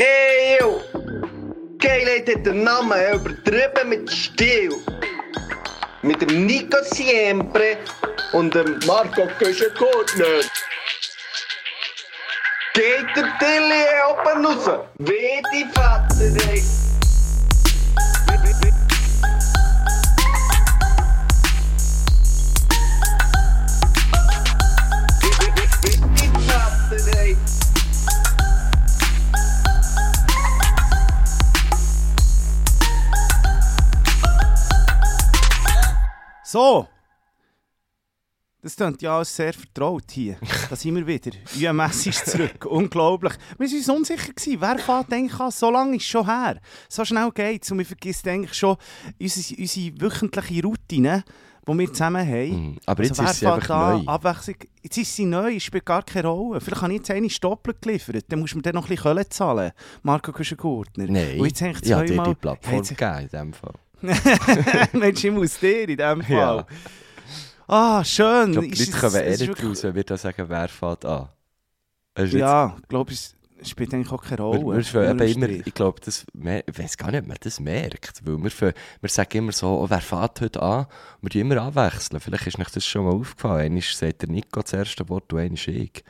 Ey, yo! Geilheit hat den Namen übertrieben mit Stil. Mit dem Nico Siempre und dem Marco Köschen-Gurtner. Geht der Tilly oben raus? Wie die Vater, So. Das klingt ja alles sehr vertraut hier. Da sind wir wieder. UMS ist zurück. Unglaublich. Wir waren uns unsicher. Gewesen. Wer fährt eigentlich an? So lange ist es schon her. So schnell geht es. Und wir vergessen eigentlich schon unsere, unsere wöchentliche Routine, die wir zusammen haben. Mhm. Aber jetzt wer ist sie einfach neu. Abwechslung. Jetzt ist sie neu, es spielt gar keine Rolle. Vielleicht habe ich jetzt eine doppelt geliefert. Dann muss man dann noch ein bisschen Kohle zahlen. Marco Kuschen-Gurtner. Nein, Und jetzt ich habe dir die Plattform gegeben in dem Fall. Mensch, ich muss dir in dem Fall. Ja. Ah, schön. Ich glaube, die Leute kommen eh nicht wirklich- raus, wenn wir da sagen, wer fährt an. Ja, ich glaube, es spielt eigentlich auch keine Rolle. Wir, wir eben immer, ich glaube, das, ich weiß gar nicht, ob man das merkt, weil wir, fangen- wir sagen immer so, oh, wer fährt heute an? Wir tun immer abwechseln. Vielleicht ist euch das schon mal aufgefallen. Einmal sagt der Nico das erste Wort und einmal ich.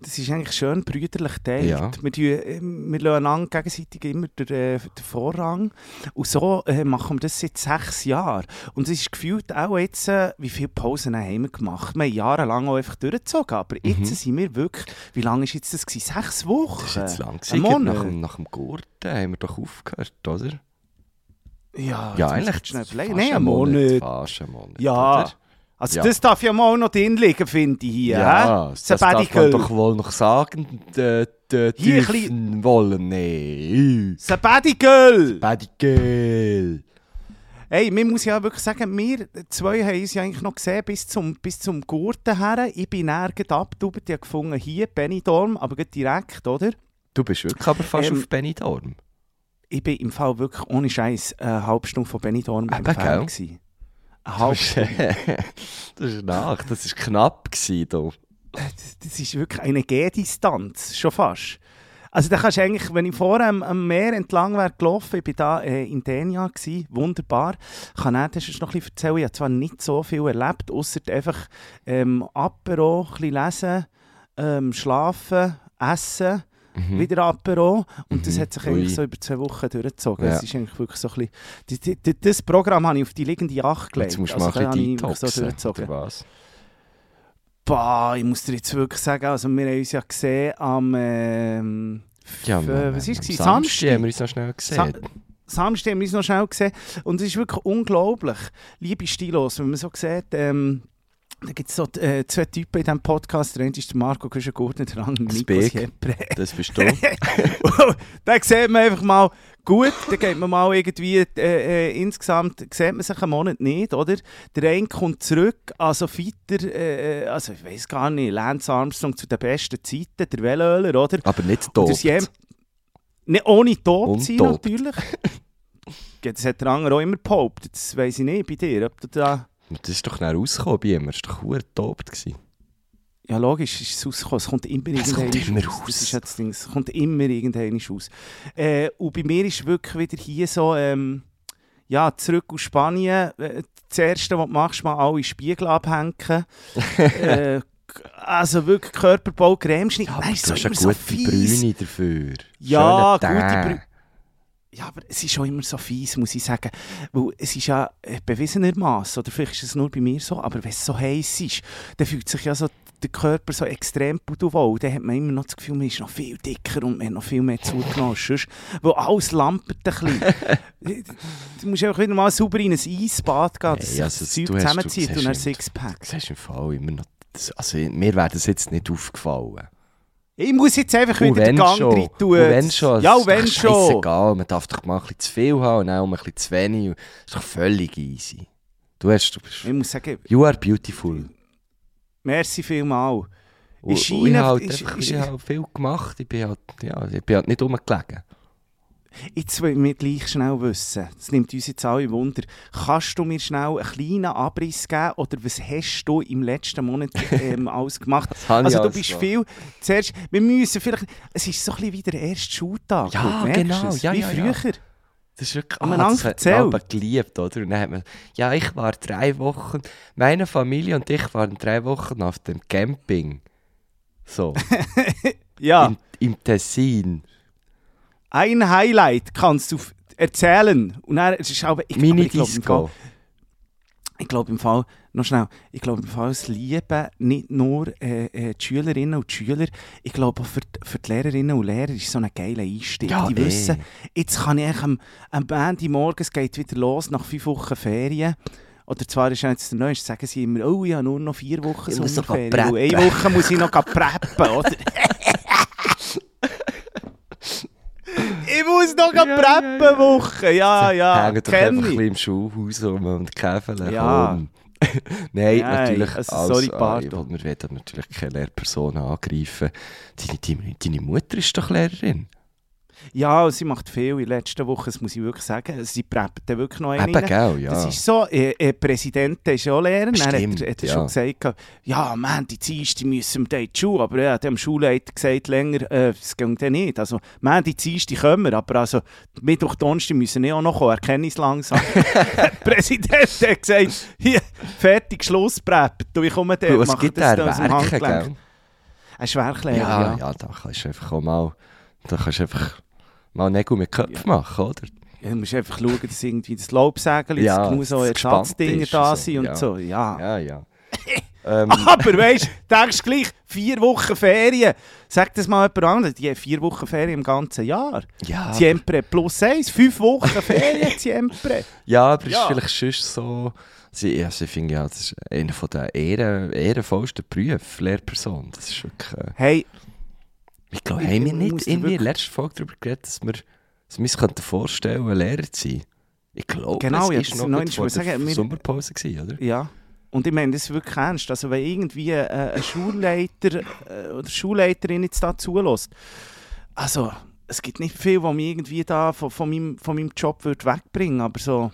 Das ist eigentlich schön brüderlich teilt. Ja. Wir, tun, äh, wir lassen einander gegenseitig immer den, äh, den Vorrang. Und so äh, machen wir das seit sechs Jahren. Und es ist gefühlt auch jetzt, äh, wie viele Pausen haben wir gemacht? Wir haben jahrelang auch einfach durchgezogen. Aber jetzt Mhm. sind wir wirklich, wie lange war jetzt das? Gewesen? Sechs Wochen? Das ist jetzt lang Ein. Monat? Nach, dem- nach dem Gurten haben wir doch aufgehört, oder? Ja, ja, jetzt eigentlich schnell ein Nein, ein Monat. Fast ein Monat, Ja. oder? Also Ja. das darf ja mal noch drin liegen, finde ich hier. Ja, hä? das darf man doch wohl noch sagen. Ein dürfen wollen, nee. Sabbatical! Sabbatical. Hey, man muss ja wirklich sagen, wir zwei haben uns ja eigentlich noch gesehen bis zum, bis zum Gurten her. Ich bin nirgends abgetaubt, ich habe gefunden, hier, Benidorm, aber direkt, oder? Du bist wirklich aber fast Ähm, auf Benidorm. Ich bin im Fall wirklich ohne Scheiß eine halbe Stunde von Benidorm entfernt. gewesen. Stunde. das ist nach, das war knapp. Gewesen, da. Das, das ist wirklich eine Gehdistanz, schon fast. Also da kannst du eigentlich, wenn ich vorher am, am Meer entlang wäre gelaufen, ich war da äh, in Denia, gewesen, wunderbar, kann ich das ist noch ein bisschen erzählen, ich habe zwar nicht so viel erlebt, außer einfach ähm, Apero, ein bisschen lesen, ähm, schlafen, essen, wieder Apero und das Mhm. hat sich eigentlich Ui. so über zwei Wochen durchgezogen. Ja. Es ist eigentlich wirklich so ein bisschen, die, das Programm habe ich auf die liegende Acht gelegt. Jetzt musst du Also bisschen wirklich so detoxen, durchgezogen. oder was? Bah, ich muss dir jetzt wirklich sagen, also wir haben uns ja gesehen am, ähm, Ja, äh, was ist es? Samstag Samstag. haben wir uns noch schnell gesehen. Samstag haben wir uns noch schnell gesehen und es ist wirklich unglaublich, liebe Stilos, wenn man so sieht, ähm, da gibt es so äh, zwei Typen in diesem Podcast, der eine ist der Marco Küschen-Gurtner, der andere Big. Siempre. Das bist du. da sieht man einfach mal, gut, da geht man mal irgendwie, äh, äh, insgesamt sieht man sich einen Monat nicht, oder? Der eine kommt zurück, also fitter, äh, also ich weiß gar nicht, Lance Armstrong zu den besten Zeiten, der Velöler, oder? aber nicht tot. Siem- Ne, ohne tot sein natürlich. Das hat der andere auch immer behauptet, das weiss ich nicht bei dir, ob du da... Das ist doch schnell rausgekommen bei ihm. Er war doch verdammt gewesen. Ja, logisch, ist es rausgekommen. Es kommt immer Es kommt irgendwann immer raus. Das ist ja das Ding. Es kommt immer irgendwann raus. Äh, und bei mir ist wirklich wieder hier so, ähm, ja, zurück aus Spanien. Äh, das Erste, was du machst, mal alle Spiegel abhängen. äh, also wirklich Körperbau, Cremeschnitt. Ja, Nein, du so hast eine so gute fies. Brüne dafür. Ja, gute Teint. Ja, aber es ist schon immer so fies, muss ich sagen. Weil es ist ja äh, bewiesenermaßen, oder vielleicht ist es nur bei mir so, aber wenn es so heiß ist, dann fühlt sich ja so der Körper so extrem pudelwohl. Dann hat man immer noch das Gefühl, man ist noch viel dicker und man hat noch viel mehr zugenommen. sonst. Weil alles lampert ein bisschen. du musst einfach wieder mal sauber in ein Eisbad gehen, dass Hey, also das Zeug du hast- du zusammenzieht und ein Sixpack. Das ist im Fall immer noch... Das, also, mir wäre das jetzt nicht aufgefallen. Ich muss jetzt einfach wieder den Gang schon. rein tun. Und wenn schon. Ja, und wenn schon. scheissegal. Man darf doch mal ein bisschen zu viel haben und auch mal ein bisschen zu wenig. Das ist doch völlig easy. Du hast... Du bist, Ich muss sagen, you are beautiful. merci vielmal. Ich habe halt einfach- ist- ich habe viel gemacht. Ich bin halt, ja, ich bin halt nicht rumgelegen. Jetzt wollen wir gleich schnell wissen, das nimmt uns jetzt alle Wunder, kannst du mir schnell einen kleinen Abriss geben oder was hast du im letzten Monat ähm, alles gemacht? Also du alles bist viel, zuerst, wir müssen vielleicht, es ist so ein bisschen wie der erste Schultag, Ja, du genau, ja, wie ja, ja. früher. Das ist wirklich, ah, das hat man aber geliebt, oder? Und dann hat man, ja, ich war drei Wochen, meine Familie und ich waren drei Wochen auf dem Camping. So, Ja, im, im Tessin. Ein Highlight kannst du erzählen und dann, es ist aber, ich, aber ich glaube Fall, Mini-Disco. ich glaube im Fall, noch schnell, ich glaube im Fall, es lieben nicht nur äh, äh, die Schülerinnen und die Schüler, ich glaube auch für, die- für die Lehrerinnen und Lehrer ist so ein geiler Einstieg. Ja, die eh. wissen, jetzt kann ich am, am Ende morgens geht wieder los, nach fünf Wochen Ferien. Oder zwar ist jetzt der Neueste, sagen sie immer, oh, ich habe nur noch vier Wochen Ich Sommerferien. Und eine Woche muss ich noch preppen, oder? ich muss noch Ja, preppen, ja, ja. Woche. Ja, ja, Hängen doch einfach ein ich. bisschen im Schulhaus rum und käfeln. Ja. komm. Nein, Nein, natürlich. also als- sorry, pardon. Wir werden natürlich keine Lehrperson angreifen. Deine, deine, deine Mutter ist doch Lehrerin. Ja, sie macht viel in letzter Woche, das muss ich wirklich sagen. Sie preppt wirklich noch einen Eben, gell, ja. Das ist so, äh, äh, Präsident ist ja auch Lehrer. Hat, Stimmt, er- hat er ja. schon gesagt, ja, man, die Dienste müssen wir in die Schule. Aber ja, dem Schulleiter gesagt länger, äh, das geht dann nicht. Also, man, die Dienste kommen wir, aber also, Mittwoch, Donnerstag müssen nicht auch noch kommen, erkenne ich es langsam. der Präsident hat gesagt, hier, fertig, Schluss preppen. Du, ich komme dann, gibt das aus dem Handgelenk. Ein ist Werklehrer, Ja, ja. ja, da kannst du einfach auch mal, da kannst du einfach mal Nägel mit Köpfen machen, oder? Ja, du musst einfach schauen, dass irgendwie das Laubsägel, Ja, ja, genug so das Ersatzdinge da sind und ja. so. Ja. Ja, ja. ähm, Aber weißt du, denkst gleich, vier Wochen Ferien. Sag das mal jemand anderes, die haben vier Wochen Ferien im ganzen Jahr. ja, Siempre plus eins, fünf Wochen Ferien, Siempre. ja, aber Ja. ist vielleicht sonst so... Sie, also ich finde ja, das ist einer der Ehren, ehrenvollsten Berufe, Lehrperson. Das ist wirklich... Äh, Hey, ich glaube, haben wir ich nicht in der letzten Folge darüber geredet, dass wir, dass wir uns könnten vorstellen Lehrer zu sein? Ich glaube, Genau, es das war noch noch vor der sagen, Sommerpause, gewesen, oder? ja. Und ich meine das wirklich ernst. Also wenn irgendwie äh, ein Schulleiter äh, oder Schulleiterin jetzt da zulässt, also es gibt nicht viel, was mich irgendwie da von, von, meinem, von meinem Job würde wegbringen aber so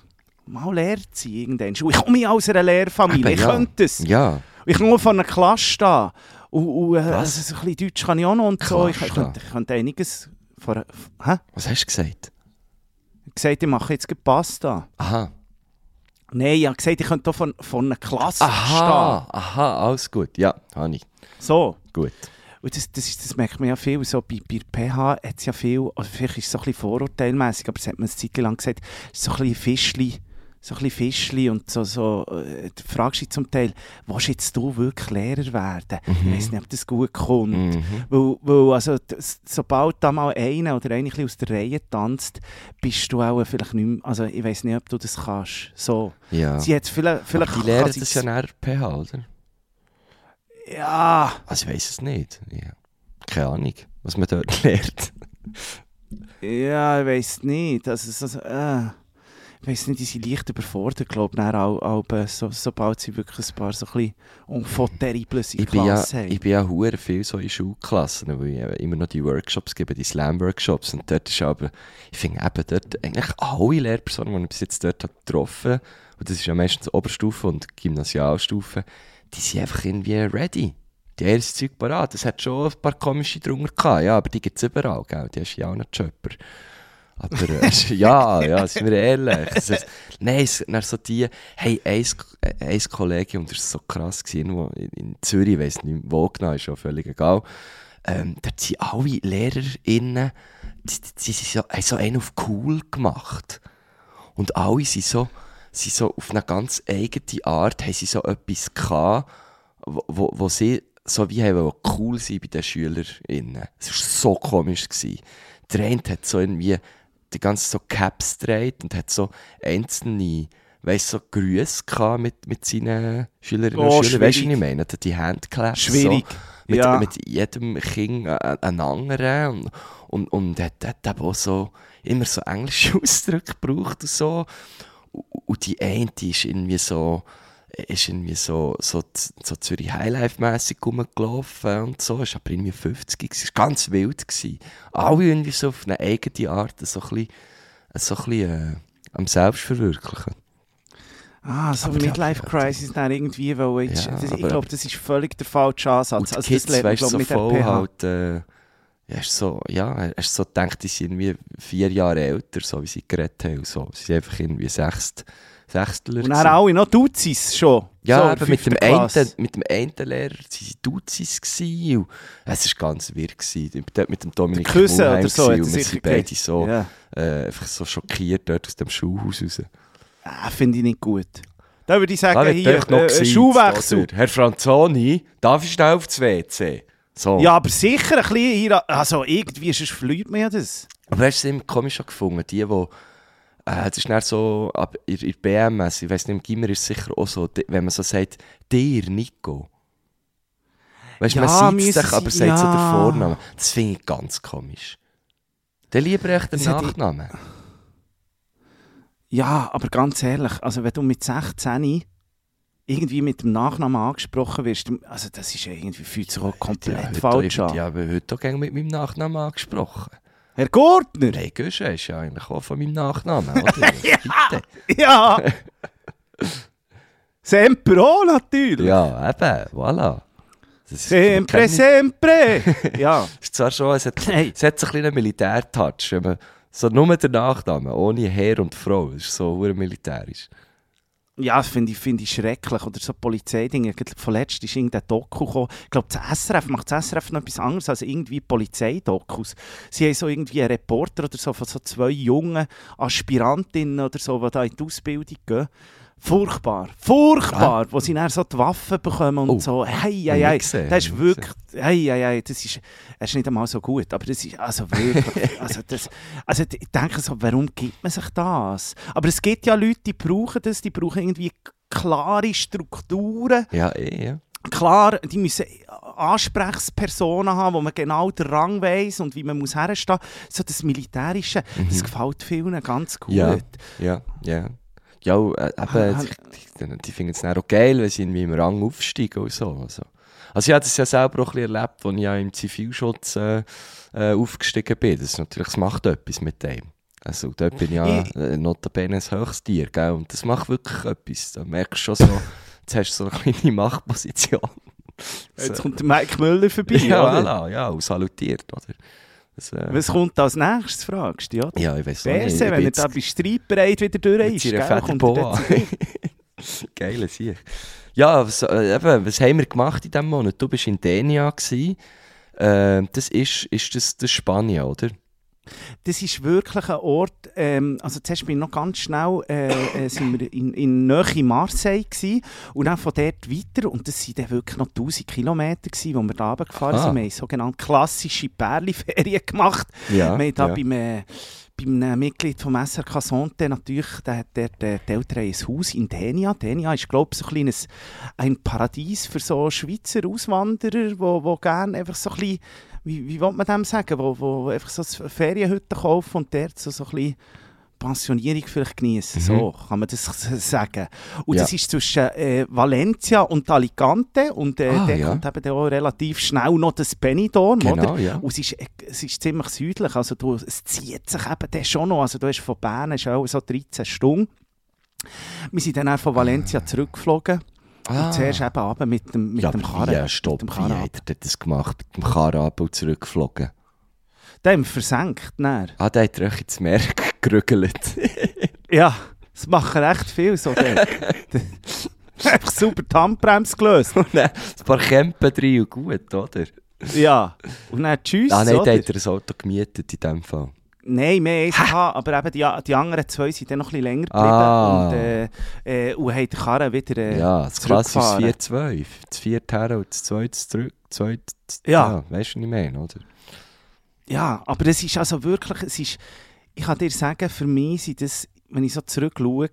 mal Lehrer zu sein irgendwann. Ich komme aus einer Lehrfamilie, Eben, ich ja. könnte es. Ja, Ich komme von einer Klasse stehen. Und, und äh, Was? also so ein bisschen Deutsch kann ich auch noch und so. Ich, ich, könnte, ich könnte einiges... Einer- hä? was hast du gesagt? Ich habe gesagt, ich mache jetzt Pasta. Aha. Nein, ich habe gesagt, ich könnte auch von, von einer Klasse Aha, aha, alles gut. Ja, habe ich. stehen. So. Gut. Und das, das, ist, das merkt man ja viel. So bei, bei PH hat es ja viel, vielleicht ist es so ein bisschen vorurteilmässig, aber das hat man eine Zeit lang gesagt, es ist so ein bisschen Fischli, so ein bisschen Fischli und so, so äh, du fragst dich zum Teil, willst jetzt du wirklich Lehrer werden? Ich weiß nicht, ob das gut kommt. Mhm. Weil, weil also, das, sobald da mal einer oder eine ein aus der Reihe tanzt, bist du auch vielleicht nicht mehr, also ich weiß nicht, ob du das kannst. So. Ja. Sie hat vielleicht, vielleicht Aber die sie das ja nachher PH, oder? Ja, Also ich weiß es nicht. Ja. Keine Ahnung, was man dort lernt. ja, ich weiß nicht. Also, so, äh, ich weiß nicht, die sind leicht überfordert, glaube ich, auch, auch, so, sobald sie wirklich ein paar so ein bisschen terribles in Ich ja, Klasse haben. ich bin ja hure viel so in Schulklassen, weil ich immer noch die Workshops gebe, die Slam-Workshops. Und dort ist aber, ich finde eben dort eigentlich alle Lehrpersonen, die ich bis jetzt dort habe getroffen und das ist ja meistens Oberstufe und Gymnasialstufe, die sind einfach irgendwie ready. Die das Zeug parat. Es hat schon ein paar komische drunter gehabt, ja, aber die gibt es überall, gell? Die hast du ja auch nicht Chopper. Aber äh, ja, ja, sind wir ehrlich. Ist, nein, dann so die, hey, ein, ein Kollege, und das war so krass, gewesen, wo in, in Zürich, ich weiss nicht wo genau, ist schon völlig egal, ähm, dort sind alle LehrerInnen, die, die, die so, haben so einen auf cool gemacht. Und alle sind so, sind so auf eine ganz eigene Art, haben sie so etwas gehabt, wo, wo, wo sie so wie haben cool sein bei den SchülerInnen. Es war so komisch. Gewesen. Der eine hat so irgendwie die ganze so Caps gedreht und hat so einzelne, weißt so Grüße gehabt mit, mit seinen Schülerinnen Oh, und Schülern. Weißt du, was ich meine? Die Handclaps. Schwierig. So, mit, Ja. mit jedem Kind äh, einen anderen und, und, und hat, hat eben auch so immer so englische Ausdrücke gebraucht und so. Und- Und die eine, die ist irgendwie so, ist irgendwie so, so, so Zürich Highlife-mässig rumgelaufen und so. Ist aber irgendwie 50 gewesen. Es war ganz wild. Gewesen. Alle irgendwie so auf eine eigene Art so ein bisschen, so ein bisschen äh, am Selbstverwirklichen. Ah, so Aber Midlife. Crisis dann irgendwie, weil jetzt, Ja, das, ich glaube, das ist völlig der falsche Ansatz. Also, Kids, das weißt so mit der voll PH. halt, äh, hast so, ja, hast so gedacht, die sind irgendwie vier Jahre älter, so wie sie geredet haben und so. Sie sind einfach irgendwie Sechst, Sechstler Und dann alle noch Duzis schon. Ja, so, mit, dem einen, mit dem einen Lehrer waren sie Duzis. gewesen es war ganz wirr. gewesen. Dort mit dem Dominik Der Küsse Mulheim oder so Und wir sind beide so, Ja. äh, einfach so schockiert dort aus dem Schulhaus raus. Ah, Finde ich nicht gut. Da würde ich sagen, wird hier, noch äh, gesiezt, Schuhwechsel. Herr Franzoni, darf ich schnell aufs WC? So. Ja, aber sicher ein bisschen also irgendwie, sonst man ja das. Aber hast du es immer komisch gefunden? Die, die äh, das ist dann so, ab, in, in BMS, ich weiss nicht, im Gimmer ist es sicher auch so, wenn man so sagt, dir, Nico. Weißt du, Ja, man sieht müssen sich, aber sagt so den ja. Vornamen. Das finde ich ganz komisch. Dann lieber echt den Nachnamen. Ja, aber ganz ehrlich, also wenn du mit 16 irgendwie mit dem Nachnamen angesprochen wirst, also das ist ja irgendwie, fühlt sich auch komplett heute falsch an. Ja, aber heute auch mit meinem Nachnamen angesprochen. Herr Gurtner! Hey, Gösche ist ja eigentlich auch von meinem Nachnamen, oder? Ja! Sempre auch, natürlich! Ja, eben, voilà. Das Sempre, sempre! ja. Es ist zwar schon, es hat, Hey. es hat so ein bisschen einen Militärtouch. So nur der Nachname, ohne Herr und Frau, das ist so militärisch. Ja, das finde ich, find ich schrecklich. Oder so Polizeidinge. Vorletzt ist irgendein Doku gekommen. Ich glaube, das SRF macht das SRF noch etwas anderes als irgendwie Polizeidokus. Sie haben so irgendwie einen Reporter oder so von so zwei jungen Aspirantinnen oder so, die da in die Ausbildung gehen. Furchtbar, furchtbar, wo sie dann so die Waffen bekommen und Oh, so, hey, hey, hey, gesehen, das ist wirklich, hey, hey, hey, das ist, das ist nicht einmal so gut, aber das ist, also wirklich, also das, also ich denke so, warum gibt man sich das? Aber es gibt ja Leute, die brauchen das, die brauchen irgendwie klare Strukturen, Ja, eh, ja. klar, die müssen Ansprechpersonen haben, wo man genau den Rang weiss und wie man muss herstehen. So das Militärische, das gefällt vielen ganz gut. Mhm. Ja. Ja, ja. Ja, äh, eben, Ah, die, die, die finden es dann auch geil, wenn sie irgendwie im Rang aufsteigen und so. Also, also ich habe das ja selber auch ein bisschen erlebt, als ich ja im Zivilschutz äh, äh, aufgestiegen bin. Das, ist natürlich, das macht etwas mit dem. Also dort bin ich ja äh, notabene ein höchstes Tier, gell? und das macht wirklich etwas. Da merkst du schon so, jetzt hast du so eine kleine Machtposition. Jetzt So. kommt der Mike Müller vorbei. ja, voilà, ja, und salutiert, oder? Das, äh, Was kommt als nächstes, fragst du, ja? ja, ich weiß nicht. Berse, ich wenn er da bei Streitbereit wieder durch ist, gell, kommt er. Geile Sieg. Ja, was, äh, eben, was haben wir gemacht in diesem Monat? Du bist in Denia. Gewesen. Äh, das ist, ist das, das Spanien, oder? Das ist wirklich ein Ort, ähm, also zuerst bin ich noch ganz schnell, äh, äh, sind wir in, in Nähe Marseille gewesen, und dann von dort weiter, und das sind dann wirklich noch 1000 Kilometer gewesen, wo wir da runtergefahren Ah. sind. Wir haben sogenannte klassische Pärli-Ferien gemacht. Ja. wir haben da ja. beim, äh, beim äh, Mitglied vom SRK Sonte natürlich, der hat dort, äh, die Eltern ein Haus in Denia. Denia ist, glaube ich, so ein, kleines, ein Paradies für so Schweizer Auswanderer, wo gerne einfach so ein bisschen, wie, wie will man dem sagen, wo, wo einfach so eine Ferienhütte kaufen und dort so, so ein bisschen Pensionierung vielleicht genießen. Mhm. So kann man das sagen. Und Ja. das ist zwischen äh, Valencia und Alicante und äh, Ah, dort ja. kommt eben auch relativ schnell noch das Benidorm, oder? Genau, ja. Und es ist, es ist ziemlich südlich, also du, es zieht sich eben dann schon noch, also du hast von Bern auch so 13 Stunden. Wir sind dann auch von Valencia zurückgeflogen Ah. und zuerst eben runter mit dem, mit ja, dem Karren. wie, ja, stopp, mit dem wie Karren hat er das gemacht? Mit dem Karren ab und zurückgeflogen? Dann haben wir versenkt. Dann. Ah, der hat er euch ins Meer gerügelt. Ja, das machen recht viel so. Einfach super die Handbremse gelöst. und dann ein paar Campen drin und gut, oder? Ja, und dann tschüss, Ah, nein, oder? der hat er ein Auto gemietet in dem Fall. Nein, mehr eins gehabt, aber eben die, die anderen zwei sind dann noch ein bisschen länger geblieben Ah. und, äh, äh, und haben die Karre wieder äh, ja, das klassische zurückgefahren. 4-2. Das vierte her und das zweite zurück. Das zweite, Ja. weißt du, was ich meine, oder? Ja, aber es ist also wirklich, es ist, ich kann dir sagen, für mich sind das, wenn ich so zurückschaue,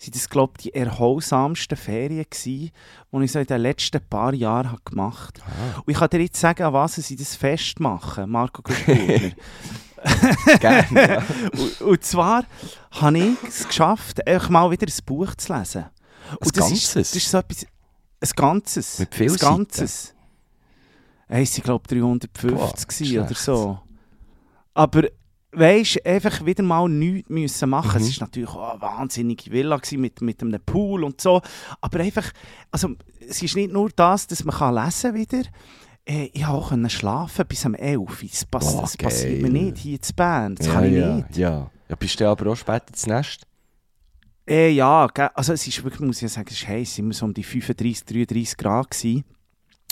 sind das, glaube ich, die erholsamsten Ferien gewesen, die ich so in den letzten paar Jahren habe gemacht habe. Ah. Und ich kann dir jetzt sagen, an was sie das festmachen, Marco Gutburner. Gerne, ja. und, und zwar habe ich es geschafft, einfach mal wieder ein Buch zu lesen. Und Ein das ist, Ganzes? das ist so etwas, ein Ganzes. Mit viel ein Ganzes. Es waren, glaube ich, 350 Boah, oder so. Aber weißt du, einfach wieder mal nichts müssen machen. Mhm. Es war natürlich auch eine wahnsinnige Villa mit, mit einem Pool und so. Aber einfach, also es ist nicht nur das, dass man kann lesen wieder. Äh, ich konnte auch können schlafen bis um 11 Uhr. Das, pass Boah, das passiert mir nicht hier zu Bern. Das ja, kann ich ja, nicht. Ja. ja, bist du aber auch später ins Nest? Äh, ja, also es ist wirklich, muss ich ja sagen, es ist heiß. Es immer so um die 35, 33 Grad. Gewesen.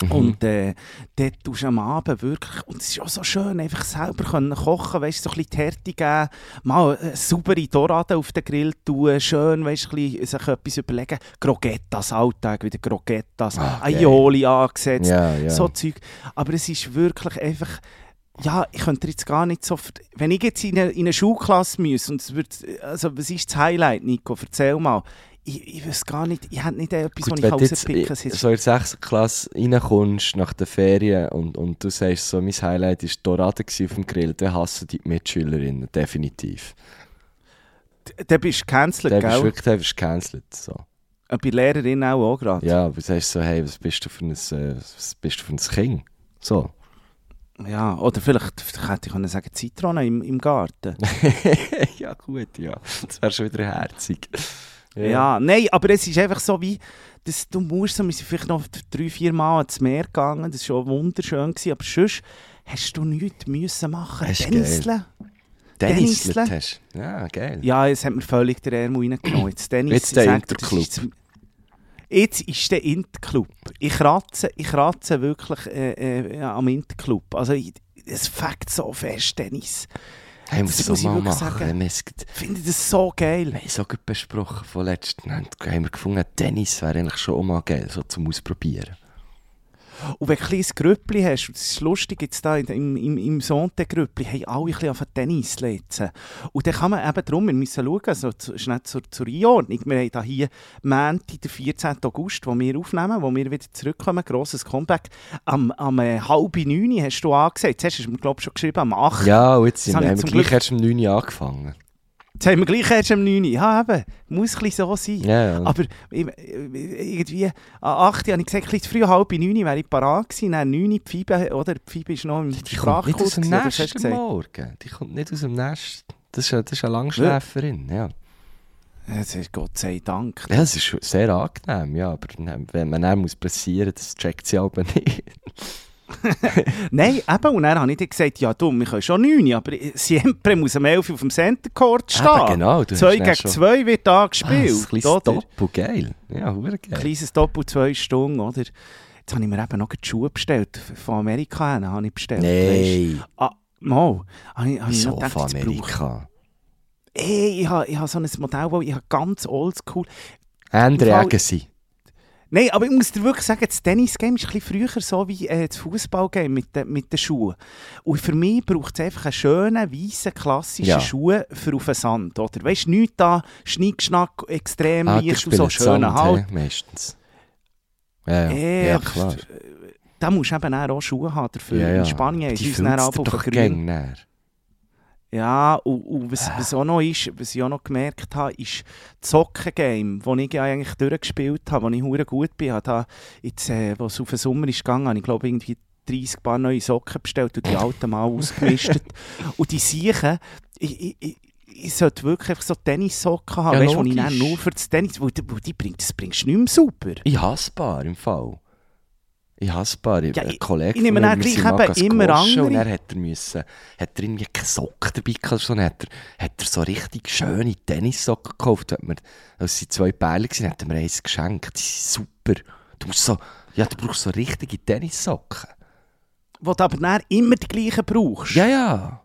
Mhm. Und äh, dort tust du am Abend wirklich, und es ist auch so schön, einfach selber können kochen, weißt du, so ein bisschen die Härte geben, mal eine saubere Dorade auf den Grill tun, schön, weißt du, sich etwas überlegen. Croquetas, Alltag wieder Croquetas, Ah, geil. Aioli angesetzt, ja, ja. so Zeug. Aber es ist wirklich einfach, ja, ich könnte jetzt gar nicht so, wenn ich jetzt in eine, in eine Schulklasse muss, und es wird, also was ist das Highlight, Nico, erzähl mal. Ich, ich weiß gar nicht, ich hätte nicht etwas, Gut, was ich rauspicken kann. So in der 6. Klasse reinkommst nach den Ferien und, und du sagst so, mein Highlight war Dorade auf dem Grill, dann hassen die Mitschülerinnen, definitiv. Dann bist du gecancelt, Der gell? bist wirklich bist gecancelt. So. Äh, Bei Lehrerinnen auch, auch gerade. Ja, aber du sagst so, hey, was bist du für ein, äh, was bist du für ein Kind? So. Ja, oder vielleicht, hätte ich sagen Zitronen im, im Garten. ja, gut, ja. Das wäre schon wieder herzig. Ja. nein, aber es ist einfach so wie, dass du musst, so, wir sind vielleicht noch drei, vier Mal ans Meer gegangen, das war schon wunderschön, gewesen, aber sonst hast du nichts müssen machen. Das ist Tenniseln. Tennislet hast. Ja, geil. Ja, es hat mir völlig der Ärmel reingenommen. Jetzt, Tennis, Jetzt der das Interclub. ist- Jetzt ist der Interclub. Ich kratze, ich kratze wirklich äh, äh, am Interclub. Also es fängt so fest, Tennis. Hey, das muss ich mal machen. Ich finde das so geil. wir haben so gut besprochen von letzten. Haben wir gefunden, Tennis wäre eigentlich schon mal geil, so zum Ausprobieren. Und wenn du ein kleines Grüppli hast, und das ist lustig, jetzt da im, im, im Sonntag-Grüppli, haben alle ein bisschen auf Tennis letzen. Und dann kann man eben drum, wir müssen schauen, also zu, schnell zur, zur Einordnung. Wir haben da hier Montag, den 14. August, wo wir aufnehmen, wo wir wieder zurückkommen, grosses Comeback. Am, am äh, halb neun hast du angesagt, jetzt hast du mir, glaube ich, schon geschrieben, am 8. Ja, und jetzt sind wir, zum gleich Glück- erst um 9 Uhr angefangen. Jetzt haben wir gleich erst am 9. Ja, eben, muss ein bisschen so sein. Ja. Aber irgendwie, an 8 habe ich gesagt, ein bisschen zu früh, halb 9 wäre ich parat gewesen. Dann 9 die Pfeibe, oder? Die Pfeibe ist noch im die kommt nicht aus dem Nest am? Morgen. Die kommt nicht aus dem Nest. Das ist, das ist eine Langschläferin, ja. Das ist Gott sei Dank. Ja, das ist sehr angenehm, ja. Aber wenn man dann muss pressieren muss, das checkt sie aber nicht. Nein, eben, und dann habe ich gesagt, ja du, wir können schon 9, aber Siempre muss am 11 auf dem Center Court stehen. Eben, genau. Du 2 hast gegen dann schon- 2 wird da Ah, gespielt. ein kleines? Doppel, geil. Ja, geil. Kleines Doppel, 2 Stunden, oder? Jetzt habe ich mir eben noch die Schuhe bestellt. Von Amerika her habe ich bestellt. Nein, Ah, mal. Habe ich, habe ich noch gedacht, von Amerika? Ey, ich habe, ich habe so ein Modell, wo ich habe ganz oldschool... Andre Agassi. Nein, aber ich muss dir wirklich sagen, das Tennis-Game ist ein bisschen früher so wie äh, das Fußball-Game mit, den- mit den Schuhen. Und für mich braucht es einfach einen schönen, weißen, klassischen Ja. Schuh für auf den Sand. Oder? Weißt du, nichts da, Schnickschnack, extrem Ah, leicht und so Sand, Halt. hä, meistens. Ja, ja, Äh, ja aber klar. Da musst du eben auch Schuhe haben dafür. Ja, ja. In Spanien ist uns dann fühlst ab du auf Grün. Ja, und, und was, was auch noch ist, was ich auch noch gemerkt habe, ist das Socken-Game, das ich ja eigentlich durchgespielt habe, wo ich hure gut bin. Ich habe da jetzt, äh, wo es auf den Sommer ist gegangen, habe ich glaube irgendwie 30 Paar neue Socken bestellt und die alten mal ausgemistet. und die Siechen, ich, ich, ich, ich sollte wirklich einfach so Tennissocken haben, Ja, weißt, wo ich nur für das Tennis, die- weil die bringt, das bringst du nicht mehr sauber. Ich hasse Bar im Fall. Ich hasse Bar. Ich, Ja, ein ich- Kollege ich nehme dann gleich eben immer squashen Und andere. er hat er müssen, hat er irgendwie keine Socken dabei gehabt, oder so, dann hat er, hat er so richtig schöne Tennissocken gekauft. Hat mir, als sie zwei Beile waren, hat er mir eins geschenkt. Die sind super. Du musst so, ja, du brauchst so richtige Tennissocken. Wo du aber dann immer die gleichen brauchst. Ja, ja.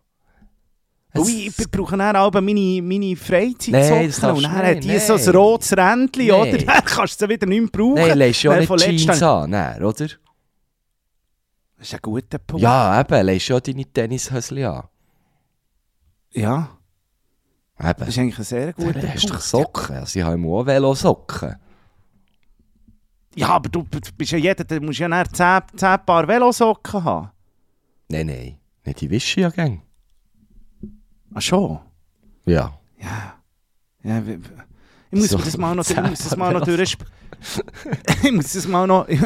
Und ich brauche dann aber meine, meine Freizeitsocken. Darfst und dann hat die so ein rotes Rändchen, Nein. oder? Dann kannst du sie wieder nicht mehr brauchen. Nein, lässt ja auch nicht Jeans an, nein, oder? Das ist ein guter Punkt. Ja, eben, lässt ja deine Tennishöschen an. Ja, das Eben. ist eigentlich ein sehr guter Du hast doch Punkt. Socken. Also ich habe immer auch Velosocken. Ja, aber du bist ja jeder, du musst ja dann 10, 10 Paar Velosocken haben. Nein, nein. Nicht die wische ja gern. Ach schon? Ja. Ja. ja Ich muss So, das mal noch, ich muss das mal noch durch. ich muss das mal noch. ich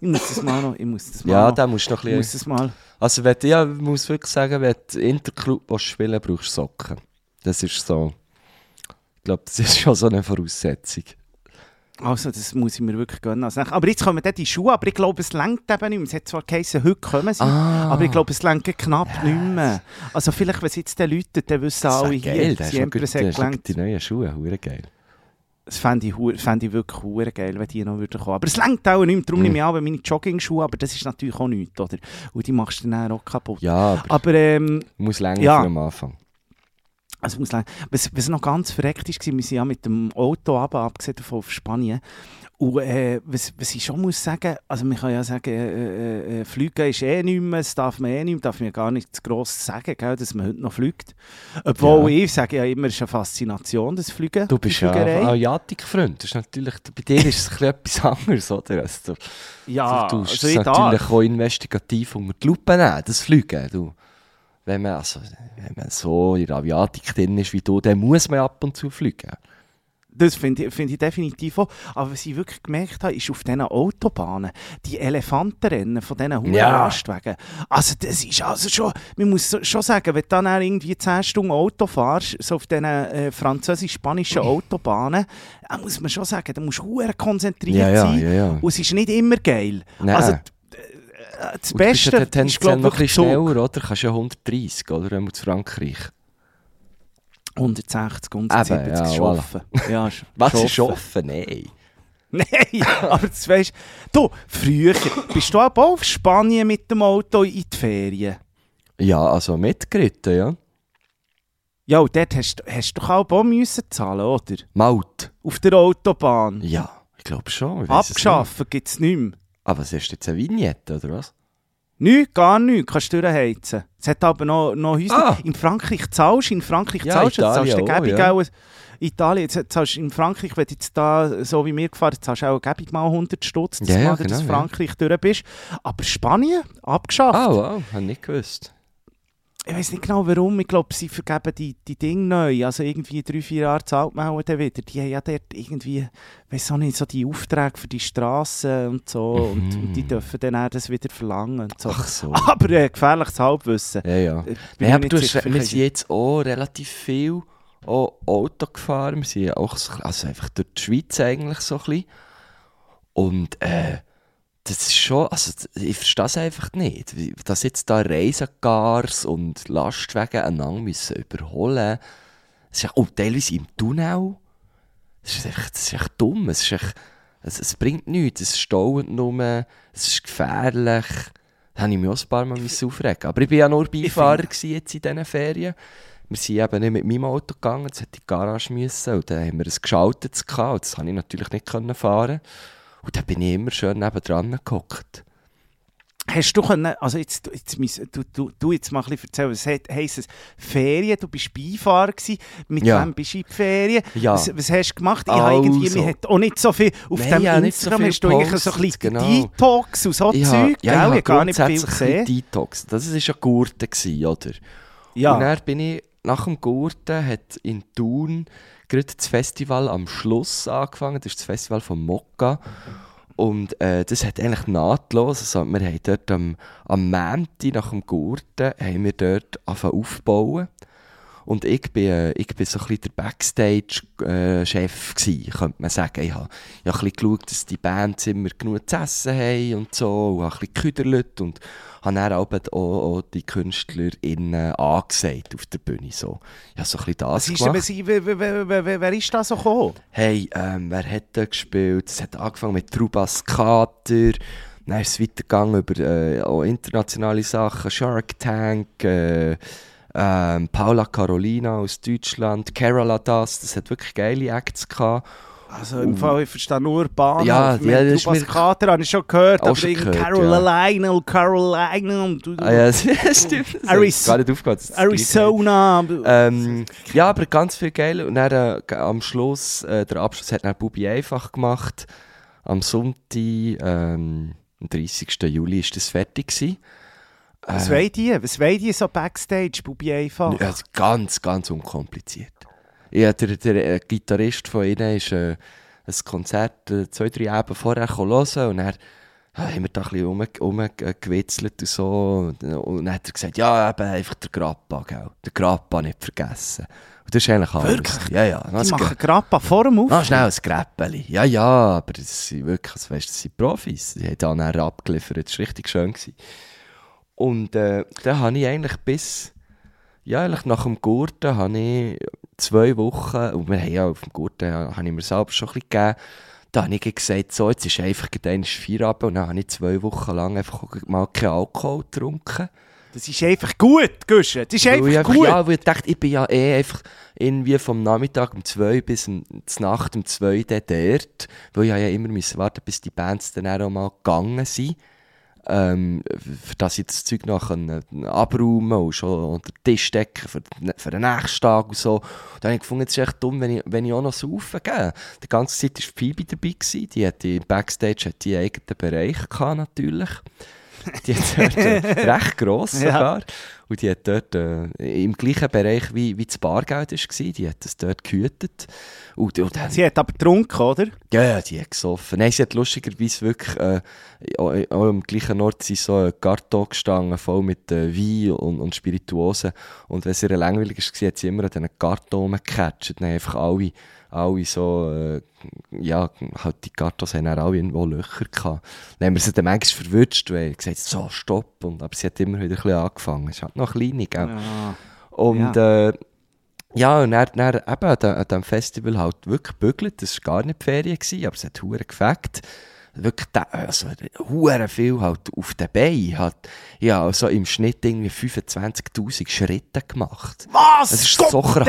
muss das mal noch. Ich muss das mal Ja, da musst du noch ich ein muss bisschen... das mal. Also wenn, ja, ich muss wirklich sagen, wenn du Interclub spielen brauchst du Socken. Das ist so... Ich glaube, das ist schon so eine Voraussetzung. Also, das muss ich mir wirklich gönnen. Also, aber jetzt kommen dann die Schuhe, aber ich glaube, es längt eben nicht mehr. Es hat zwar geheißen, heute kommen sie, Ah. aber ich glaube, es längt knapp nicht mehr. Also, vielleicht, wenn es jetzt den Leuten, dann wissen alle hier, geil, noch siempre gut, es gelangt. die neuen Schuhe, hure geil. Das fände ich, fände ich wirklich hure geil, wenn die noch würden kommen. Aber es längt auch nicht mehr. Darum Mhm. nehme ich auch meine Jogging-Schuhe, aber das ist natürlich auch nichts, oder? Und die machst du dann auch kaputt. Ja, aber Aber, ähm, muss länger Ja. am Anfang. Also muss sagen, was, was noch ganz verreckt war, wir sind ja mit dem Auto runter, abgesehen davon auf Spanien. Und äh, was, was ich schon muss sagen, also man kann ja sagen, äh, äh, äh, Fliegen ist eh nicht mehr, das darf man eh nicht mehr, darf man ja gar nicht zu gross sagen, gell, dass man heute noch fliegt. Obwohl ich sage ja immer, es ist eine Faszination, das Fliegen. Du bist ja Fliegerei. Asiatik-Freund. Das ist natürlich, bei dir ist es ein etwas anderes, oder? Also, Ja, du tust also es ich natürlich darf. auch investigativ unter die Lupe nehmen, das Fliegen. Du. Wenn, man, also, wenn man so in der Aviatik drin ist wie du, dann muss man ab und zu fliegen. Das finde ich, find ich definitiv auch. Aber was ich wirklich gemerkt habe, ist auf diesen Autobahnen, die Elefantenrennen von diesen hohen Ja. Rastwegen. Also das ist also schon, man muss schon sagen, wenn du dann irgendwie 10 Stunden Auto fährst, so auf diesen äh, französisch-spanischen Autobahnen, dann muss man schon sagen, da musst du konzentriert Ja, ja, sein. Und es ist nicht immer geil. Nein. Also, äh, das Und du bist Beste ja ist, glaube noch ein ich, bisschen schneller, oder? Du kannst ja 130, oder? Wenn wir zu Frankreich. 160, 170 Eben, ja, schaffen. Ja, sch- Was ist schaffen. offen? Nein. Nein, aber das weisst du, früher bist du auch auf Spanien mit dem Auto in die Ferien. Ja, also mitgeritten, ja. Ja, und dort hast, hast du auch Bau müssen zahlen, oder? Maut. Auf der Autobahn. Ja, ich glaube schon. es. Abgeschaffen gibt es nicht mehr. Aber was ist jetzt eine Vignette, oder was? Nichts, gar nichts, kannst du durchheizen. Es hat aber noch, noch Häuser. Ah. In Frankreich zahlst du, in Frankreich Ja, zahlst du, zahlst du gäbig ja. auch, Italien, jetzt zahlst du in Frankreich, wenn du jetzt da, so wie wir gefahren zahlst du auch gäbig mal 100 Stutz, dass Ja, du ja, durch genau, ja. Frankreich durch bist. Aber Spanien, abgeschafft. Ah, wow, habe ich nicht gewusst. Ich weiß nicht genau warum, ich glaube, sie vergeben die, die Dinge neu. Also irgendwie drei, vier Jahre zahlt man auch dann wieder. Die haben ja dort irgendwie, weiß auch nicht, so die Aufträge für die Straßen und so. Und, und die dürfen dann auch das wieder verlangen so. Ach so. Aber äh, gefährliches Halbwissen. Ja, ja. Äh, bin ich aber du hast, wir sind jetzt auch relativ viel auch Auto gefahren. Wir sind auch so, also einfach durch die Schweiz eigentlich so ein bisschen. Und äh, das ist schon, also ich verstehe es einfach nicht. Dass jetzt da Reisegars und Lastwagen einander müssen überholen Das ist ja, oh, teilweise im Tunnel. Das ist echt, das ist echt dumm. Es, ist echt, es, es bringt nichts. Es staut nur. Es ist gefährlich. Da habe ich mich auch ein paar Mal müssen aufregen. Aber ich war ja nur Beifahrer jetzt in diesen Ferien. Wir sind eben nicht mit meinem Auto gegangen, das hätte in die Garage müssen. Und dann haben wir ein geschaltetes gehabt. Und das konnte ich natürlich nicht können fahren. Und dann bin ich immer schön nebendran gehockt. Hast du können, also jetzt, jetzt du, du, du jetzt mal ein bisschen erzählen, was he- heisst es? Ferien, du bist Beifahrer gewesen, mit Ja. wem bist du in die Ferien? Ja. Was, was hast du gemacht? Ich habe irgendwie, Also. man hat auch nicht so viel, auf Nein, dem ja, so Instagram viel hast du eigentlich so ein bisschen genau. Detox und so Ich Zeug, gell? ja, ich habe gar nicht viel gesehen. Detox. Das war ja Gurten, gewesen, oder? Ja. Und dann bin ich, nach dem Gurten hat in Thun gerade das Festival am Schluss angefangen. Das ist das Festival von Mokka. Und äh, das hat eigentlich nahtlos, also wir haben dort am, am Montag nach dem Gurten, haben wir dort angefangen aufbauen. Und ich bin, äh, ich bin so ein bisschen der Backstage-Chef gewesen, könnte man sagen. Ich habe, ich habe ein bisschen geschaut, dass die Bands immer genug zu essen haben und so, und habe ein bisschen geküdert und habe dann auch, auch, auch die KünstlerInnen angesagt auf der Bühne. So. Ich habe so ein bisschen das ist, gemacht. wer, wer, wer, wer, wer ist da so gekommen? Hey, ähm, wer hat da gespielt? Es hat angefangen mit Trubas Kater, dann ist es weitergegangen über äh, auch internationale Sachen, Shark Tank, äh, ähm, Paula Carolina aus Deutschland, Carola Das, das hat wirklich geile Acts gehabt. Also im Fall, ich verstehe nur Bahnhof. Ja, Wir ja, das ist Trubas mir- Kater habe ich schon gehört, Auch aber schon gehört, Carolina, Carolina und du, Ah, ja, stimmt. Aris- gar nicht aufgehört. Arizona. Ähm, ja, aber ganz viel geil. Und dann äh, am Schluss, äh, der Abschluss hat dann Bubi einfach gemacht. Am Sonntag, ähm, am 30. Juli, ist das fertig gewesen. Was Äh, wollen die? Was wollen die so Backstage, Bubi einfach? Ja, ganz, ganz unkompliziert. Ja, der, der äh, Gitarrist von ihnen ist äh, ein Konzert äh, zwei, drei Abende vorher hören und er ja, haben wir da ein bisschen rum, rumgewitzelt und so. Und, und dann hat er gesagt, ja, eben einfach der Grappa, gell. Der Grappa nicht vergessen. Und das ist eigentlich alles. Wirklich? Ja, ja. Die machen Grappa vor dem Auf. Ah, schnell ein Gräppeli. Ja, ja, aber das sind wirklich, weißt, das sind Profis. Die haben dann abgeliefert. Das war richtig schön. Gewesen. Und äh, dann habe ich eigentlich bis, ja, eigentlich nach dem Gurten habe ich zwei Wochen, und wir haben ja auf dem Gurten, habe ich mir selber schon ein bisschen gegeben, da habe ich gesagt, so, jetzt ist einfach ein Feierabend und dann habe ich zwei Wochen lang einfach mal keinen Alkohol getrunken. Das ist einfach gut, Guschen. Das ist einfach, ich gut. Ja, weil ich dachte, ich bin ja eh einfach irgendwie vom Nachmittag um 2 bis um, zur Nacht um 2 dort, weil ich ja immer müssen warten bis die Bands dann auch mal gegangen sind. Ähm, für das ich das Zeug noch abräumen und schon unter den Tisch decken für, für den nächsten Tag und so. Und dann habe ich gefunden, es ist echt dumm, wenn ich, wenn ich auch noch saufen gehe. Die ganze Zeit war Phoebe dabei, gewesen. die hat im Backstage hat die eigenen Bereich gehabt, natürlich. Die hat dort äh, recht gross sogar. Ja. Und die hat dort äh, im gleichen Bereich wie, wie das Bargeld war, die hat das dort gehütet. Und, und dann, sie hat aber getrunken, oder? Ja, die hat gesoffen. Nein, sie hat lustigerweise wirklich äh, auch, am gleichen Ort sind so ein Karton gestanden, voll mit äh, Wein und, und Spirituosen. Und wenn es ihr langweilig war, hat sie immer an diesen Karton gecatcht. Dann einfach alle alle so, äh, ja, halt die Kartos haben auch irgendwo Löcher gehabt. Dann haben wir sie dann manchmal verwünscht, weil sie gesagt so, stopp. Und, aber sie hat immer wieder ein bisschen angefangen. Es ist halt noch klein, gell? Ja. Und, ja. Äh, ja, und dann, dann eben an, an diesem Festival halt wirklich bügelt. Das war gar nicht die Ferien, gewesen, aber es hat Huren gefeckt wirklich da, also, hure viel halt auf den Beinen. Hat, ja, also im Schnitt irgendwie 25.000 Schritte gemacht. Was? Das war so krass.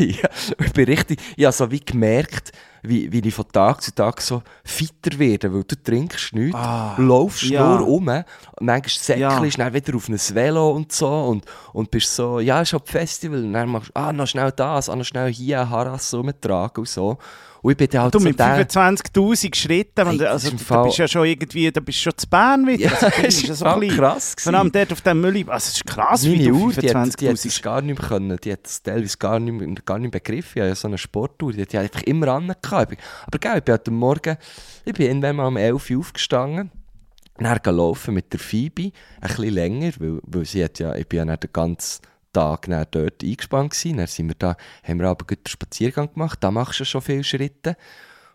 ich bin richtig, ja, so wie gemerkt, wie, wie ich von Tag zu Tag so fitter werde, weil du trinkst nichts, ah, laufst ja. nur um, manchmal säckelst, ja. dann wieder auf ein Velo und so und, und bist so, ja, ist halt Festival, und dann machst du, ah, noch schnell das, ah, noch schnell hier Harass rumtragen und so. Und ich bin dann halt du, mit 25'000 Schritten, hey, also, du, du bist ja schon irgendwie, du bist schon zu Bern wieder. Ja, also, das ist so ein krass Vor allem dort auf dem Müll, also es ist krass, Meine wie du Uhr, die hat, es gar nicht mehr können, die hat es teilweise gar nicht, mehr, gar nicht begriffen, ich habe ja so eine Sportuhr, die hat die einfach immer angehabt. Aber gell, ich bin heute Morgen, ich bin irgendwann mal um 11 Uhr aufgestanden, dann gelaufen mit der Phoebe, ein bisschen länger, weil, weil sie hat ja, ich bin ja nicht den ganzen Tag dort eingespannt gewesen. Dann sind wir da, haben wir aber einen Spaziergang gemacht, da machst du schon viele Schritte.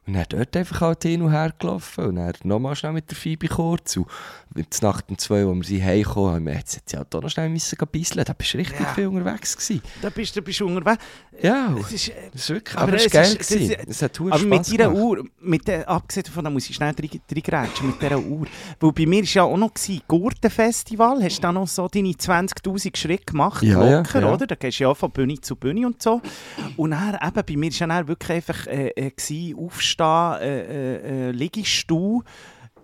Und dann dort einfach halt hin und her gelaufen und dann nochmal schnell mit der Phoebe kurz. Und jetzt Nacht um zwei, wo wir sie heimgekommen haben, jetzt hat sie halt auch noch schnell müssen bisseln. Da bist du richtig ja. viel unterwegs gewesen. Da bist du bist unterwegs. Ja, das ist, das ist wirklich, aber, aber es ist geil ist, gewesen. Es, es hat aber Spaß mit dieser Uhr, mit der, abgesehen davon, da muss ich schnell reingrätschen mit dieser Uhr. Weil bei mir war ja auch noch Gurtenfestival. Hast du da noch so deine 20'000 Schritte gemacht, ja, locker, ja, ja. oder? Da gehst du ja von Bühne zu Bühne und so. Und dann, eben, bei mir war ja wirklich einfach äh, äh, aufstehen, äh, äh, äh, Liegestuhl,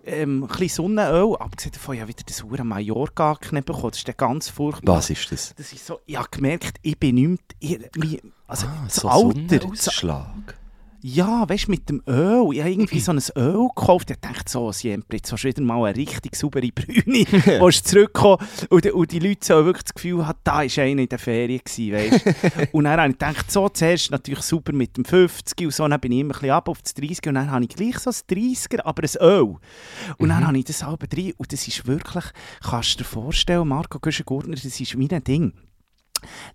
ähm, ein Sonnenöl, abgesehen davon, ich habe wieder das Hure Mallorca bekommen, das ist dann ganz furchtbar. Was ist das? Das ist so, ich habe gemerkt, ich bin nicht mehr, also ah, das so Alter. Sonnenausschlag. Ja, weißt du, mit dem Öl. Ich habe irgendwie so ein Öl gekauft. Ich dachte so, siempre, jetzt hast du wieder mal eine richtig saubere Brüne. wo du zurückgekommen und, und die Leute so wirklich das Gefühl haben, da war einer in der Ferien. Gewesen, weißt? und dann habe ich gedacht, so, zuerst natürlich super mit dem 50 und so, dann bin ich immer ein bisschen ab auf das 30 und dann habe ich gleich so ein 30er, aber ein Öl. Und mhm. dann habe ich das halb drin und das ist wirklich, kannst du dir vorstellen, Marco Güschen-Gurtner, das ist mein Ding.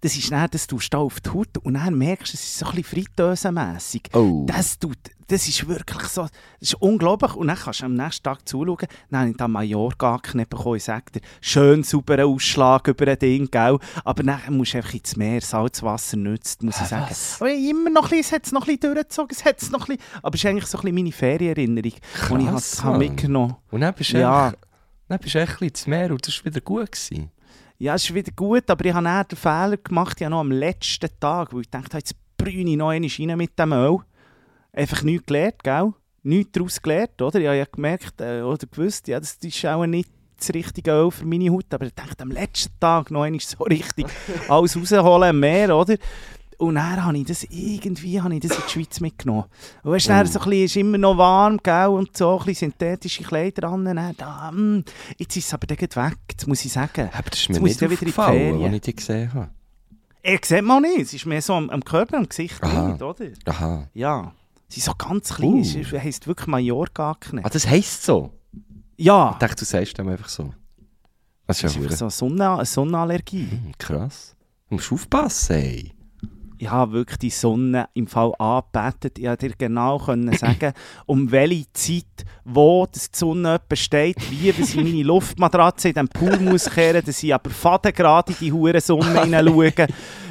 Das ist dann, das tust du auf die Haut und dann merkst du, es ist so ein bisschen fritösenmässig. Oh. Das, tut, das ist wirklich so, das ist unglaublich. Und dann kannst du am nächsten Tag zuschauen, dann habe ich da Mallorca bekommen, ich sage dir, schön sauberer Ausschlag über ein Ding, gell? aber dann musst du einfach ins Meer, Salzwasser nützt, muss ich sagen. Was? Aber immer noch ein bisschen, es hat es noch ein bisschen durchgezogen, es hat es noch ein bisschen, aber es ist eigentlich so ein bisschen meine Ferienerinnerung, die ich Krass, habe Mann. mitgenommen Und dann bist du Ja. echt, dann bist du echt ein bisschen ins Meer und das war wieder gut. Gewesen. Ja, es ist wieder gut, aber ich habe dann den Fehler gemacht, ja noch am letzten Tag, weil ich dachte, jetzt brüne ich noch einmal rein mit dem Öl. Einfach nichts gelernt, gell? Nichts daraus gelernt, oder? Ich habe ja gemerkt äh, oder gewusst, ja, das ist auch nicht das richtige Öl für meine Haut, aber ich dachte, am letzten Tag noch einmal so richtig alles rausholen im Meer, oder? Und dann habe ich das irgendwie habe ich das in die Schweiz mitgenommen. Und weißt, dann so ein bisschen, ist immer noch warm, gell, und so, ein bisschen synthetische Kleider an. Dann, da, hm, jetzt ist es aber weg, das muss ich sagen. Aber das ist Jetzt mir muss nicht wieder Ferien. als ich dich gesehen habe. Er sieht man nicht. Es ist mehr so am, am Körper, am Gesicht Aha. nicht, oder? Aha. Ja. Sie ist so ganz klein. Uh. Es ist- heisst wirklich Mallorca Ah, das heisst so? Ja. Ich dachte, du sagst dem einfach so. Das Das ist ist ja einfach so eine, Sonne, eine Sonnenallergie. hm, krass. Du musst aufpassen, ey. Ich habe wirklich die Sonne im Fall angebetet. Ich konnte dir genau können sagen, um welche Zeit, wo die Sonne etwa steht, wie dass ich meine Luftmatratze in den Pool muss kehren, dass ich aber fadengerade in die hure Sonne hineinschaue.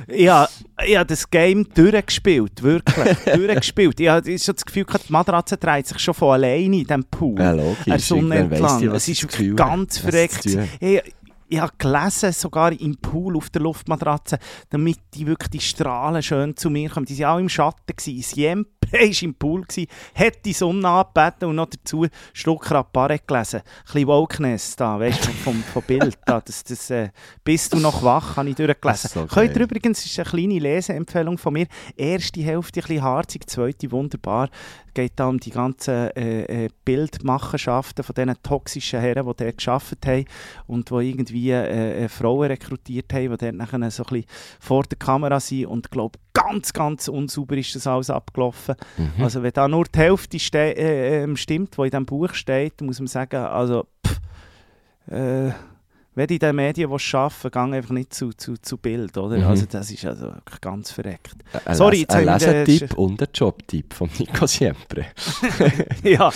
Ich habe, ich habe das Game durchgespielt, wirklich, durchgespielt. Ich habe schon das Gefühl, die Matratze dreht sich schon von alleine in diesem Pool. Ja, logisch. Eine Sonne entlang. Es ist ganz verreckt. Ich habe gelesen, sogar im Pool auf der Luftmatratze, damit die wirklich die Strahlen schön zu mir kommen. Die waren auch im Schatten. Gewesen. Siempre war im Pool, gewesen, hat die Sonne angebeten und noch dazu Schluck Rapare gelesen. Ein bisschen Wokeness da, weißt du, vom, vom Bild. Da. Das, das, äh, bist du noch wach, habe ich durchgelesen. so Könnt ihr übrigens, ist eine kleine Leseempfehlung von mir, erste Hälfte ein bisschen harzig, zweite wunderbar. Es geht da um die ganzen äh, äh, Bildmachenschaften von diesen toxischen Herren, die dort gearbeitet haben und die irgendwie äh, äh, Frauen rekrutiert haben, die dort nachher so ein bisschen vor der Kamera sind und glaube, ganz, ganz unsauber ist das alles abgelaufen. Mhm. Also wenn da nur die Hälfte äh, ähm, stimmt, was in diesem Buch steht, muss man sagen, also pff, äh, wenn in den Medien willst arbeiten gang einfach nicht zu, zu, zu Bild, oder? Mhm. Also das ist also ganz verreckt. Ein Sorry, Les- jetzt ein den- Lesetipp und ein Jobtipp von Nico Siempre. ja.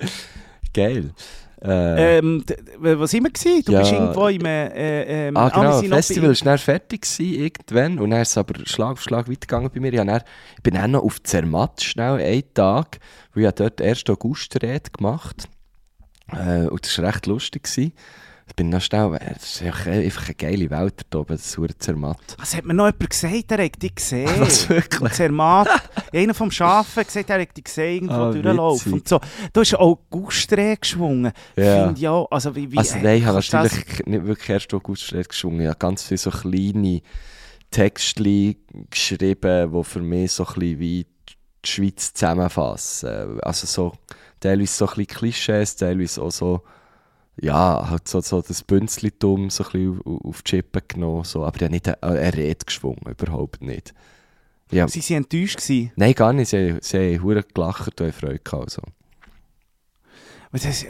Geil. Äh, Ähm, was wir gewesen? Du Ja. bist irgendwo im... Äh, ähm, ah, genau, Festival war dann fertig gewesen, irgendwann und dann ist es aber Schlag auf Schlag weitergegangen bei mir. Ich, dann, ich bin dann noch auf Zermatt schnell einen Tag, weil ich dort 1. August Rede gemacht äh, und das war recht lustig. Gewesen. Ich bin noch schnell, äh, das ist einfach einfach eine geile Welt da oben, das Zermatt. Was hat mir noch jemand gesagt? Er hat dich gesehen. Was, wirklich? Zermatt. Einer vom Schafen hat gesagt, er hat dich gesehen, irgendwo Ah, durchlaufen. Und so. Du hast August-Dreh geschwungen. Ja. Finde ich auch. Also, wie, wie, Also nein, ich habe du das- natürlich nicht wirklich 1. August Rede geschwungen. Ich habe ganz viele so kleine Textli geschrieben, die für mich so ein bisschen wie die Schweiz zusammenfassen. Also so teilweise so ein bisschen Klischees, teilweise auch so, ja, halt so, so das Bünzlitum so ein bisschen auf, die Chippe genommen. So. Aber ich habe nicht eine, eine Rede geschwungen, überhaupt nicht. Ja, Sie waren enttäuscht. Gewesen. nein, gar nicht. Sie, haben- sie haben gelacht und Freude gehabt. Also. Das, äh,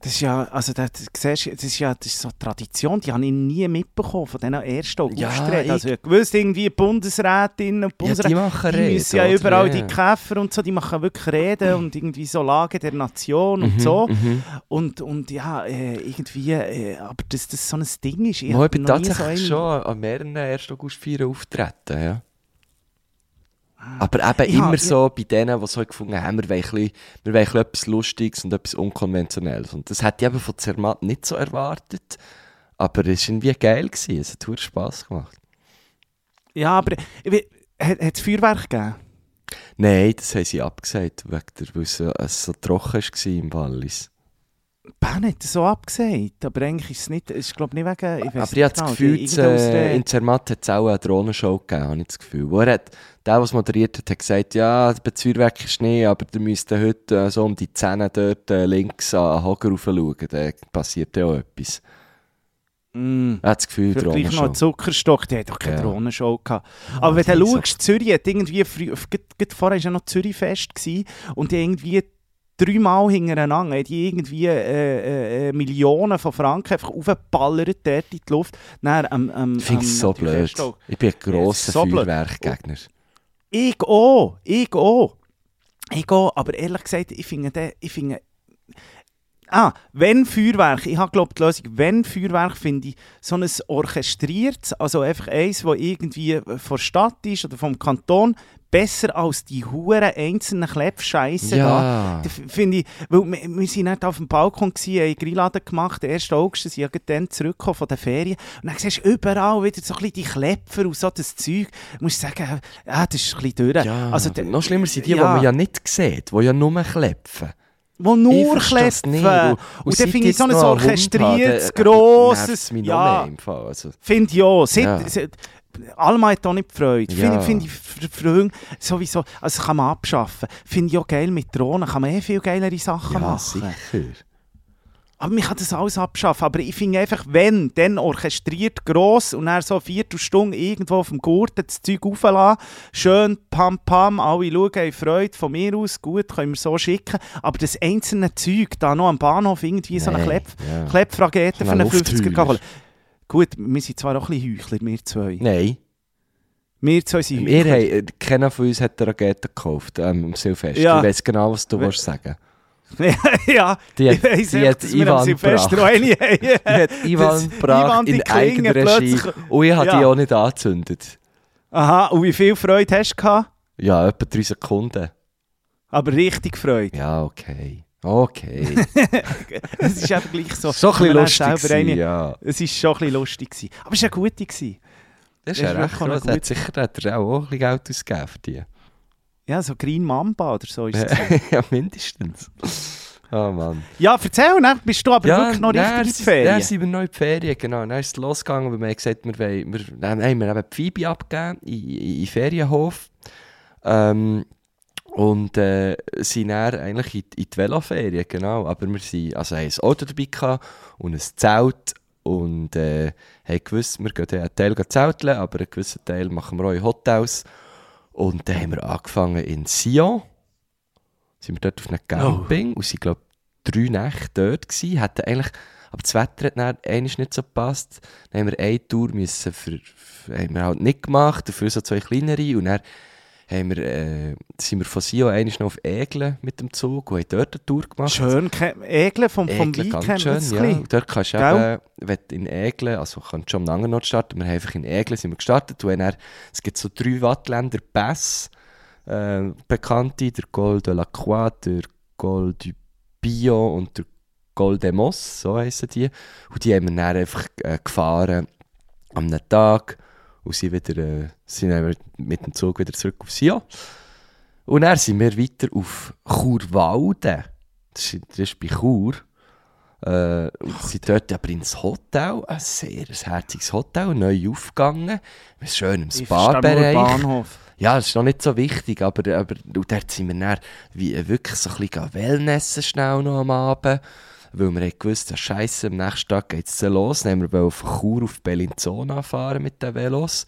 das ist ja, also das, siehst das ist ja das ist so eine Tradition, die habe ich nie mitbekommen von diesen ersten Ja, August-Reden. ich- also ich wusste irgendwie Bundesrätinnen und Ja, Bundesräte, die machen die Reden, müssen ja überall Ja. die Käfer und so, die machen wirklich Reden und irgendwie so Lage der Nation und Mhm, so. mhm. Und, und ja, äh, irgendwie, äh, aber dass das so ein Ding ist. Ich hab bin so tatsächlich einen- schon an mehreren 1. August feiern auftreten, ja. Aber eben Ich immer hab- so bei denen, die so gefunden haben, wir wollen, bisschen, wir wollen etwas Lustiges und etwas Unkonventionelles. Und das hätte ich eben von Zermatt nicht so erwartet. Aber es war irgendwie geil. Gewesen. Es hat Spass gemacht. Ja, aber hat hat es Feuerwerk gegeben? Nein, das haben sie abgesagt, wegen der, weil es so, es so trocken war im Wallis. Ben hat so abgesagt, aber eigentlich ist es nicht, es ist glaube ich nicht wegen, ich Aber ich habe das genau, Gefühl, irgendeine äh, in Zermatt hat es auch eine Drohnenshow gegeben, habe ich das Gefühl. Wo er hat, der, der es moderiert hat, hat gesagt, ja, das Feuerwerk ist nicht, aber ihr müsst heute äh, so um die Zähne dort äh, links an den Hocker rauf schauen, da passiert ja auch etwas. Mm. Er hat das Gefühl, Vielleicht gleich noch Zuckerstock, die hat doch keine Ja. Drohnenshow gehabt. Aber wenn das du ist so. schaust, Zürich hat irgendwie, früh, vorher war ja noch Zürichfest gewesen, und die irgendwie dreimal hintereinander, haben die irgendwie äh, äh, Millionen von Franken einfach aufgeballert dort in die Luft. Dann, am, am, Ich finde es so blöd. auch- Ich bin ein grosser so. Feuerwerkgegner. Ich auch, ich auch. Ich auch, aber ehrlich gesagt, ich finde, ich finde Ah, wenn Feuerwerk, ich habe glaube die Lösung, wenn Feuerwerk finde ich so ein orchestriertes, also einfach eins, das irgendwie von der Stadt ist oder vom Kanton, besser als die huren einzelnen Klebscheiße. Ja. Da Finde ich, weil wir, wir sind nicht auf dem Balkon gewesen, haben Grilladen gemacht, der 1. August, sind ja dann zurückgekommen von den Ferien und dann siehst du überall wieder so ein bisschen die Klepfer und so das Zeug. Du musst sagen, ja, das ist ein bisschen durch. Ja, also, noch schlimmer sind die, die ja. man ja nicht sieht, die ja nur klepfen. wo nur klepfen. nicht. Und, Und dann finde ich so ein orchestriertes, grosses, ja. Also, finde ich auch. Seit, Ja. seit, Alma hat auch nicht Freude. Ja. Finde find ich Früh sowieso, also kann man abschaffen. Finde ich auch geil mit Drohnen, kann man eh viel geilere Sachen ja, machen. sicher. Aber man kann das alles abschaffen. Aber ich finde einfach, wenn, dann orchestriert gross und dann so eine Viertelstunde irgendwo auf dem Gurten das Zeug auflassen, schön pam pam, alle schauen, haben Freude, von mir aus, gut, können wir so schicken. Aber das einzelne Zeug, da noch am Bahnhof irgendwie so eine Nee, Klepp, ja. Kleppfragete für eine einen 50er Luftheuler. holen. Gut, wir sind zwar auch ein bisschen Heuchler, wir zwei. Nein. Wir zwei sind Wir Heuchler. haben, äh, keiner von uns hat eine Rakete gekauft ähm, am Silvester. Ja. Ich weiß genau, was du We- willst sagen ja, Die hat- ich weiss die echt, hat wir am Ivan gebracht. Die hat Ivan gebracht die in Eigenregie. plötzlich- Und ich habe die Ja. auch nicht angezündet. Aha, und wie viel Freude hast du gehabt? Ja, etwa drei Sekunden. Aber richtig Freude. Ja, okay. Okay. Es ist eben gleich so. so ein bisschen lustig. gewesen, Ja. Es war schon ein bisschen lustig. Gewesen. Aber es war eine gute. Gewesen. Das ist Das ja recht eine Hat sicher hat er auch ein bisschen Geld ausgegeben für die. Ja, so Green Mamba oder so ist es. ja, mindestens. Oh Mann. ja, erzähl, ne? bist du aber ja, wirklich noch richtig in die Ferien? Dann sind wir noch in die Ferien, genau. Dann ist es losgegangen, weil wir haben gesagt, wir, wollen, wir, dann haben wir eben die Phoebe abgegeben in, in, in Ferienhof. Ähm, und äh, sind dann eigentlich in, in die Veloferien, genau. Aber wir sind, also haben ein Auto dabei gehabt und ein Zelt und äh, haben gewusst, wir gehen einen Teil zelteln, aber einen gewissen Teil machen wir auch in Hotels. Und dann haben wir angefangen in Sion. Sind wir dort auf einem Camping und sind, glaube drei Nächte dort gewesen. Hatten eigentlich, aber das Wetter hat dann nicht so gepasst. Dann haben wir eine Tour müssen für, für, haben wir halt nicht gemacht, dafür so zwei kleinere. Und dann haben wir, äh, sind wir von einmal noch auf Egle mit dem Zug und haben dort eine Tour gemacht. Schön, Egle vom, vom Egle, Wein ganz schön, ja. Und Dort kannst du eben, wenn in Egle, also kannst du schon am anderen Ort starten, wir haben einfach in Egle sind wir gestartet und dann, es gibt so drei Wattländer Pässe, äh, bekannte, der Col de la Croix, der Col du Bio und der Col de Mos, so heissen die. Und die haben wir dann einfach äh, gefahren am Tag und sind wieder, äh, sind dann mit dem Zug wieder zurück auf Sion. Und dann sind wir weiter auf Churwalden. Das ist, das ist bei Chur. Äh, und sind dort aber ins Hotel, ein sehr ein herziges Hotel, neu aufgegangen. Mit schönem Ich verstehe nur Spa-Bereich. Bahnhof. Ja, das ist noch nicht so wichtig, aber, aber und dort sind wir dann wie, äh, wirklich so ein bisschen Wellnessen schnell noch am Abend. Weil wir ja, Scheiße, am nächsten Tag geht es los. Dann haben wir von Chur auf Bellinzona fahren mit den Velos.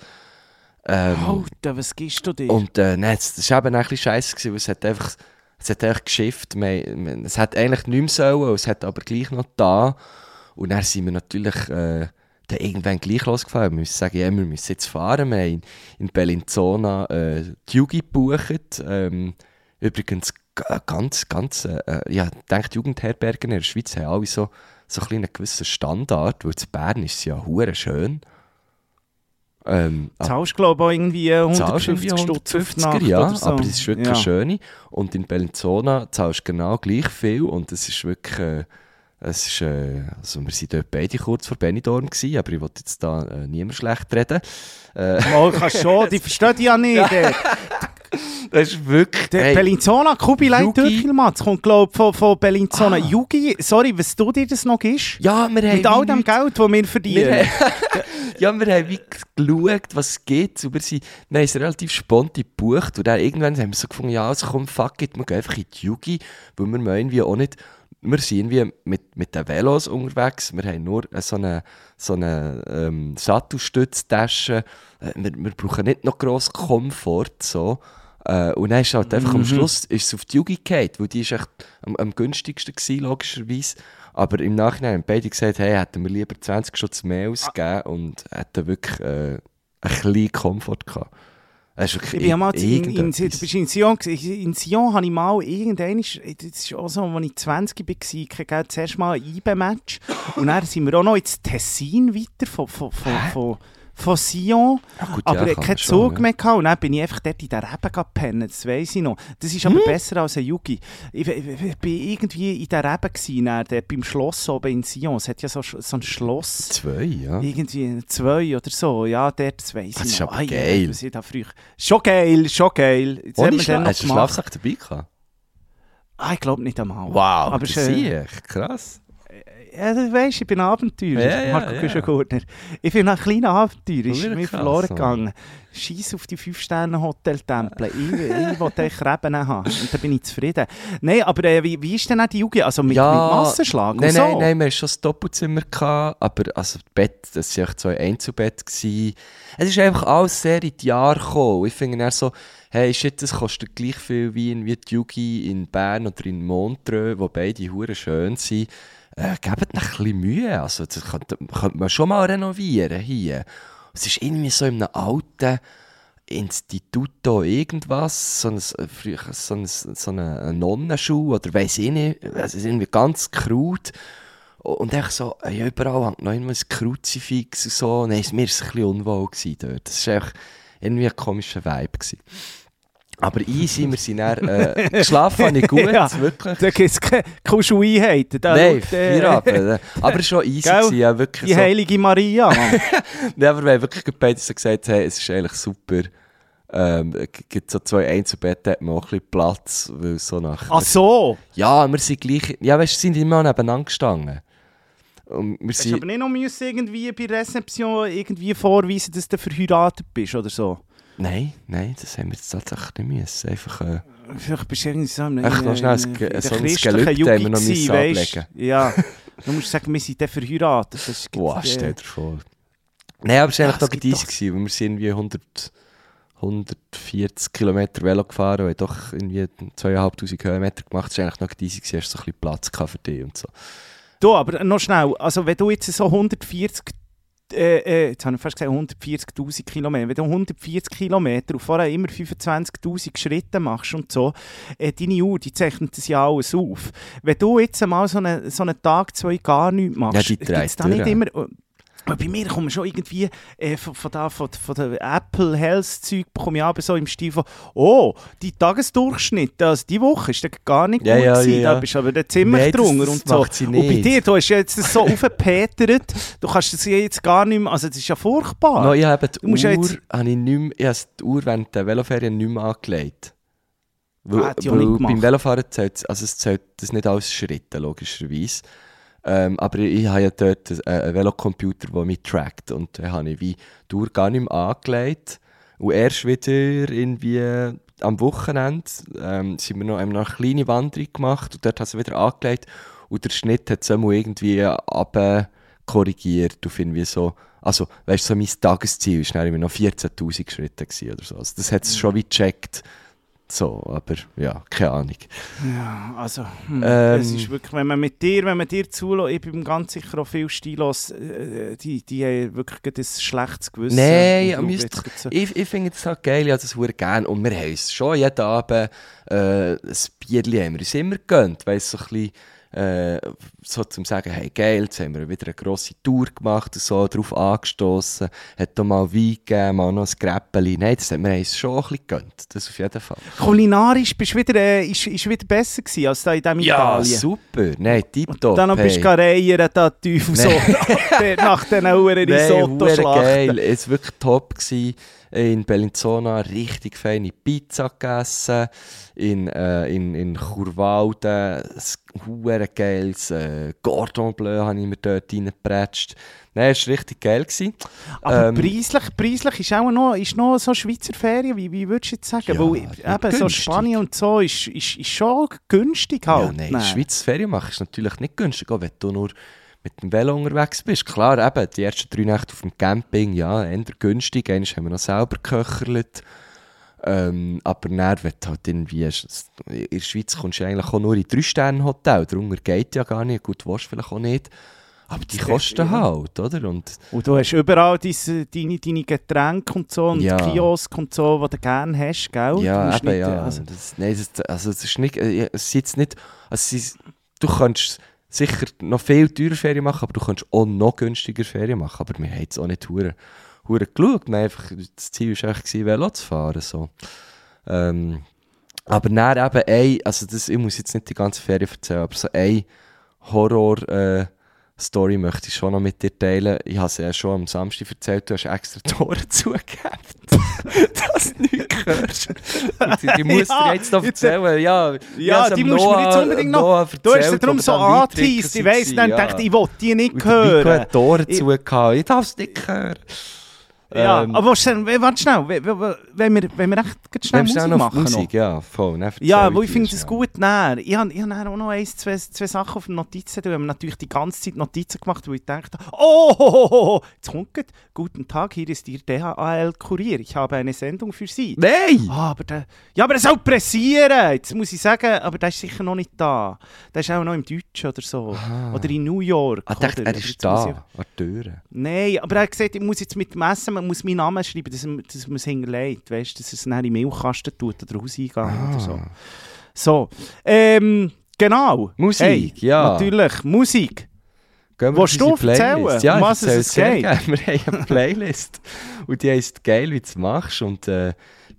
Ähm, Alter, was gibst du dir? und äh, nein, das war eben ein bisschen scheiße, weil es hat einfach, es hat einfach geschifft. Es hat eigentlich nicht mehr sollen, es hat aber gleich noch da. Und dann sind wir natürlich äh, dann irgendwann gleich losgefahren. Wir müssen sagen, ja, wir müssen jetzt fahren. Wir haben in, in Bellinzona äh, die Jugi gebucht. Ähm, übrigens ganz, ganz, äh, äh, ja, ich denke, die Jugendherbergen in der Schweiz haben alle so, so ein einen gewissen Standard, weil in Bern ist es ja hure schön. Ähm, Zahlst glaube ich irgendwie äh, zahlst 150 irgendwie Stutz auf die 150er, Nacht ja, so. aber es ist wirklich ja. eine schöne. Und in Bellinzona zahlst du genau gleich viel und es ist wirklich, äh, es ist, äh, also wir waren dort beide kurz vor Benidorm gewesen, aber ich wollte jetzt da äh, niemand schlecht reden. Äh, Mal kannst schon, die verstehen dich ja nicht. Das ist wirklich, der hey, Bellinzona, Kubi Yugi- Dürkelmann, das kommt glaube ich von, von Bellinzona. Ah. Yugi, sorry, was du dir das noch gibst? ja, wir haben Mit all dem Geld, das wir Wir verdienen. haben, ja, wir haben wie geschaut, was es gibt. Und wir, sind, wir haben es relativ spontan gebucht. Und dann irgendwann haben wir so gefunden, ja, also komm, fuck it, wir gehen einfach in die Yugi. Weil wir meinen wie auch nicht, wir sind wie mit, mit den Velos unterwegs. Wir haben nur so eine, so eine ähm, Sattelstütztasche. Äh, wir, wir brauchen nicht noch gross Komfort. So. Äh, und dann ist halt einfach am Mhm. Schluss ist es auf die Yugi gefallen, weil die ist echt am, am günstigsten gewesen, logischerweise. Aber im Nachhinein haben beide gesagt, hey, hätten wir lieber 20 Schutz mehr ausgegeben und hätten wirklich äh, ein bisschen Komfort gehabt. Wirklich Ich bin mal in, in, in, du bist in Sion. In Sion habe ich mal irgendwann, das ist auch so, als ich 20 war, kriege ich zuerst mal ein IBE-Match. Und dann sind wir auch noch ins Tessin weiter von, von, von, von, von Sion. Ja, gut, aber ja, ich keinen schon, Zug ja. mehr gehabt. Und dann bin ich einfach dort in der Rebe gepennt, das weiss ich noch. Das ist aber Hm? besser als ein Yugi. Ich, ich, ich bin irgendwie in der Rebe gewesen, dann, dort beim Schloss oben in Sion. Es hat ja so, so ein Schloss. Zwei, ja. Irgendwie zwei oder so, ja, dort, das weiss Das ich ist noch. aber Ai, geil. was ich da früher... Schon geil, schon geil. Jetzt Ohne Schla Hast du. Schlafsack dabei gehabt? Ah, ich glaube nicht einmal. Wow, aber das ich. Krass. Ja, du weisst, ich bin Abenteurer, Ja, ja, Marco. Küschengurtner. Ich bin ein kleiner Abenteurer, ist mir verloren gegangen. Scheiß auf die 5-Sterne-Hotel-Tempel. Ich, ich wollte echt Reben haben. Und dann bin ich zufrieden. Nein, aber äh, wie, wie ist denn auch die Jugend? Also mit, Ja, mit Massenschlag Nein, und so? nein, nein, wir hatten schon ein Doppelzimmer, gehabt, aber also das Bett, das waren echt zwei Einzelbett. Gewesen. Es ist einfach alles sehr in die Jahre gekommen. Ich finde dann so, hey, shit, das kostet gleich viel wie in wie die Jugi in Bern oder in Montreux, wo beide hure schön sind. Äh, gebt noch ein bisschen Mühe. Also, das könnte, könnte man schon mal renovieren hier. Es ist irgendwie so in einem alten Instituto irgendwas, so ein, früher so ein, so eine Nonnenschule oder weiss ich nicht, es ist irgendwie ganz krut. Und echt so, ja, überall hängt noch immer ein Kruzifix und so. Nein, mir war es ein bisschen unwohl dort. Das war echt irgendwie ein komischer Vibe. Gewesen. Aber easy, wir sind dann, äh, geschlafen habe ich gut, Ja. wirklich. Da gibt es keine Kuscheleinheiten. Da Nein, vier Abend. Aber schon easy gewesen, ja, wirklich Die so. heilige Maria, Mann. Nein, aber wir haben wirklich beide so gesagt, hey, es ist eigentlich super. Ähm, es gibt so zwei Einzelbetten, hat man auch ein bisschen Platz, weil so nach... Ach so. Ja, wir sind gleich... Ja, weißt du, sind immer nebeneinander gestanden. Und wir sind... aber nicht noch irgendwie bei Rezeption irgendwie vorweisen, dass du verheiratet bist oder so? Nein, nein, das haben wir jetzt tatsächlich nicht müssen. Einfach... Äh, Vielleicht bist du irgendwie so in, Echt noch schnell ein so ein Gelübde haben wir noch müssen ablegen. Ja. Du musst sagen, wir sind dann verheiratet. Das ist, boah, äh, stell dir vor. Nein, aber es war Ja, eigentlich easy, doch- gewesen, weil wir sind irgendwie 100... 140 Kilometer Velo gefahren und doch irgendwie 2500 Höhenmeter gemacht. Es war eigentlich noch easy, gewesen, hast so ein bisschen Platz für dich und so. Du, aber noch schnell, also wenn du jetzt so 140, äh, äh, jetzt habe ich fast gesagt 140'000 Kilometer, wenn du 140 Kilometer und vorher immer 25'000 Schritte machst und so, äh, deine Uhr, die zeichnet das ja alles auf. Wenn du jetzt mal so einen, so einen Tag, zwei gar nichts machst, Ja, dreht da nicht immer... äh, bei mir kommen schon irgendwie äh, von, von, da, von, von der Apple Health Zeug bekomme ich aber so im Stil von oh, die Tagesdurchschnitt, also die Woche ist gar nicht Ja, gut ja, gewesen, ja, da bist du aber dann ziemlich Nein, drunter und so. macht sie Und bei dir, du hast jetzt das so aufgepetert, du kannst das jetzt gar nicht mehr, also das ist ja furchtbar. No, ich habe die Uhr, ja jetzt- habe ich nicht mehr, ich habe die Uhr während der Veloferien nicht mehr angelegt. Weil, Ah, weil beim Velofahren zählt also es zählt das nicht als Schritte, logischerweise. Ähm, aber ich habe ja dort einen, einen Velocomputer, der mich trackt. Und dann habe ich wie Uhr gar nicht mehr angelegt. Und erst wieder irgendwie am Wochenende ähm, sind wir noch, haben eine kleine Wanderung gemacht und dort habe ich sie wieder angelegt. Und der Schnitt hat es irgendwie ab korrigiert auf irgendwie so, also weißt du, so mein Tagesziel war noch 14'000 Schritte oder so. Also das hat es schon wie gecheckt. So, aber ja, keine Ahnung. Ja, also, hm, Ähm. es ist wirklich, wenn man mit dir, wenn man dir zulässt, ich bin ganz sicher auch viel stilos, äh, die, die haben wirklich ein schlechtes Gewissen. Nein, gerade so- Ich, ich finde es halt geil, ich habe das sehr gerne. Und wir haben uns schon jeden Abend äh, ein Bierchen haben wir uns immer gegönnt, weil es so ein bisschen äh, so zum sagen, hey geil, jetzt haben wir wieder eine grosse Tour gemacht und so, darauf angestoßen, hat da mal Wein gegeben, mal noch ein Gräppeli. Nein, das haben wir uns schon ein bisschen gegönnt, das auf jeden Fall. Kulinarisch bist du wieder, äh, ist, ist wieder besser gewesen als da in diesem Italien. super, nein, tipptopp. Dann noch bist du hey. reiern, da Teufel so, nach den Uhren Nein, hure Risotto-Schlachten. geil. Es war wirklich top. Gewesen. In Bellinzona richtig feine Pizza gegessen. In, äh, in, in Churwalden ein geiles äh, Cordon Bleu habe ich mir dort reingepratscht. Nein, es war richtig geil. Gewesen. Aber Ähm, preislich, preislich ist auch noch, ist noch so Schweizer Ferien, wie, wie würdest du jetzt sagen? Ja, Weil eben so günstig. Spanien und so ist, ist, ist schon günstig halt. Ja, nein, Nein. Schweiz Ferien machen ist natürlich nicht günstig, auch wenn du nur mit dem Velo unterwegs bist. Klar, eben, die ersten drei Nächte auf dem Camping, ja, eher günstig. Einmal haben wir noch selber geköchert. Ähm, aber dann, wenn du halt irgendwie, in der Schweiz kommst du eigentlich auch nur in drei Sterne Hotel, darunter geht ja gar nicht, gut, willst vielleicht auch nicht. Aber die Das kosten halt, oder? Und Und du hast überall diese, deine, deine Getränke und so und Ja. Kiosk und so, die du gerne hast, gell? Du ja, eben, nicht, ja. Also, das, nein, das, also es ist nicht, äh, es ist nicht, also du kannst sicher noch viel teurer Ferien machen, aber du kannst auch noch günstiger Ferien machen. Aber wir haben jetzt auch nicht hure hure geschaut. Einfach, das Ziel war eigentlich, Velo zu fahren. So. Ähm, aber dann eben ein, also das, ich muss jetzt nicht die ganze Ferien erzählen, aber so ein Horror, äh, Story möchte ich schon noch mit dir teilen. Ich habe es ja schon am Samstag erzählt, du hast extra Tore zugegeben. dass du nichts hörst. Und Die, musst Ja, dir jetzt noch jetzt- erzählen. Ja, ich Ja, die musst du mir jetzt unbedingt noch- Noah Du hast sie erzählt, darum so angeteased. Ich weiss, dann waren, dachte ich, ich will die nicht Und der Nico hören. hat Tore Ich- zugegeben. Ich darf es nicht hören. Ja, Ähm, aber warte schnell, wenn wir, wenn wir, echt schnell Musik noch machen. Musik, noch. ja, voll. Ja, wo ich finde es gut näher. Ich habe ich hab auch noch eins, zwei, zwei Sachen auf den Notizen. Wir haben natürlich die ganze Zeit Notizen gemacht, wo ich dachte, oh, ho, ho, ho, jetzt kommt grad. Guten Tag, hier ist Ihr DHL-Kurier. Ich habe eine Sendung für Sie. Nein! Ah, aber der, ja, aber das soll pressieren. Jetzt muss ich sagen, aber der ist sicher noch nicht da. Der ist auch noch im Deutschen oder so. Oder in New York. Ah, dachte, er ist da, an der. Nein, aber er hat gesagt, ich muss jetzt mit dem Essen, muss meinen Namen schreiben, dass, dass man es hinterlegt, weißt, dass es dann in den Milchkasten tut oder Hauseingang oder so. So, ähm, genau. Musik, Hey, ja. Natürlich, Musik. Gehen Willst auf du erzählen, Ja, um was es geht? gerne. Wir haben eine Playlist und die heisst «Geil, wie du es machst» und äh,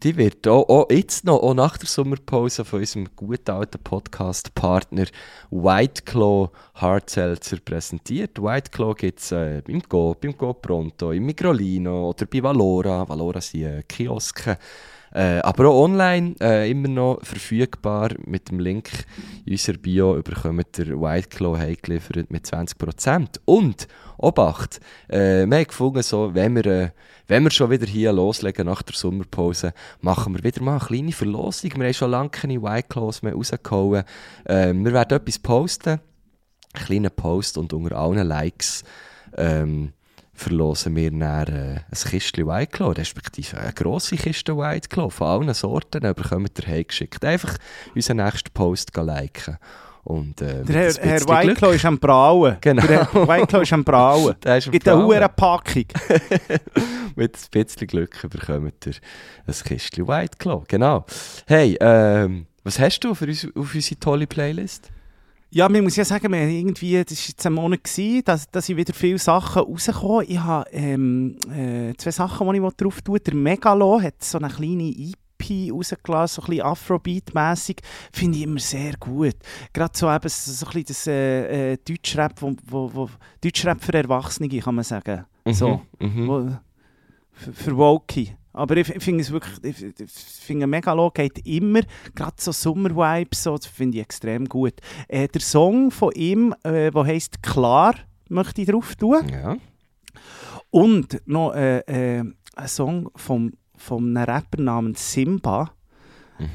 die wird auch, auch jetzt noch, auch nach der Sommerpause von unserem guten alten Podcast-Partner White Claw Hardseltzer präsentiert. White Claw gibt es äh, beim Go, beim Go Pronto, im Migrolino oder bei Valora. Valora sind äh, Kioske. Äh, aber auch online äh, immer noch verfügbar. Mit dem Link in unserer Bio bekommt ihr White Claw heimgeliefert mit 20%. Und, Obacht, äh, wir haben gefunden, so, wenn, wir, äh, wenn wir schon wieder hier loslegen nach der Sommerpause, machen wir wieder mal eine kleine Verlosung. Wir haben schon lange keine White Claws mehr rausgehauen. Äh, wir werden etwas posten, einen kleinen Post und unter allen Likes ähm, verlosen wir dann äh, ein Kistchen White Claw, respektive eine grosse Kiste White Claw von allen Sorten, dann bekommt ihr heimgeschickt. Einfach unseren nächsten Post liken. Und, äh, Der ein Herr, Herr Whiteclaw ist am Brauen. Genau. Der Herr Whiteclaw ist am Brauen. Der ist am Gibt eine hohe Packung. Mit ein bisschen Glück bekommt ihr ein Kistchen White Claw. Genau. Hey, ähm, was hast du für uns, auf unsere tolle Playlist? Ja, man muss ja sagen, wir irgendwie, das war jetzt ein Monat, gewesen, dass, dass ich wieder viele Sachen rausgekommen Ich habe ähm, äh, zwei Sachen, die ich drauf tue. Der Megalo hat so eine kleine EP rausgelassen, so ein bisschen Afrobeat-mässig. Finde ich immer sehr gut. Gerade so eben so ein bisschen das äh, äh, Deutschrap, wo, wo, wo, Deutschrap für Erwachsene, kann man sagen. So. Mhm. Wo, für, für Woki. Aber ich, ich finde es wirklich, ich, ich finde Megalo geht immer, gerade so Sommer-Vibes, so, das finde ich extrem gut. Äh, der Song von ihm, äh, der heisst «Klar», möchte ich drauf tun. Ja. Und noch äh, äh, ein Song vom, von einem Rapper namens Simba.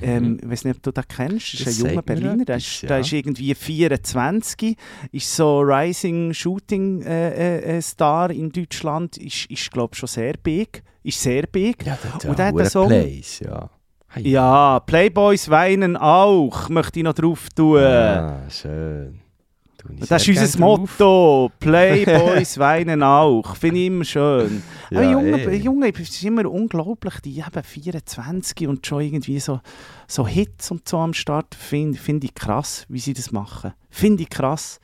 Ähm, ich weiß nicht, ob du den kennst. Das ist Mhm. Das ein junger Berliner. Der ist, ja. ist irgendwie 24. Ist so Rising Shooting äh, äh, äh, Star in Deutschland. Ist, ist glaube ich, schon sehr big. Ist sehr big. Ja, der hat Und ja der hat Plays, ja. Hey. Ja, Playboys weinen auch. Möchte ich noch drauf tun. Ah, schön. Das ist unser. Motto. Playboys weinen auch. Finde ich immer schön. Ja, Aber Junge, eh. Junge, es ist immer unglaublich, die eben 24 und schon irgendwie so, so Hits und so am Start. Finde find ich krass, wie sie das machen. Finde ich krass.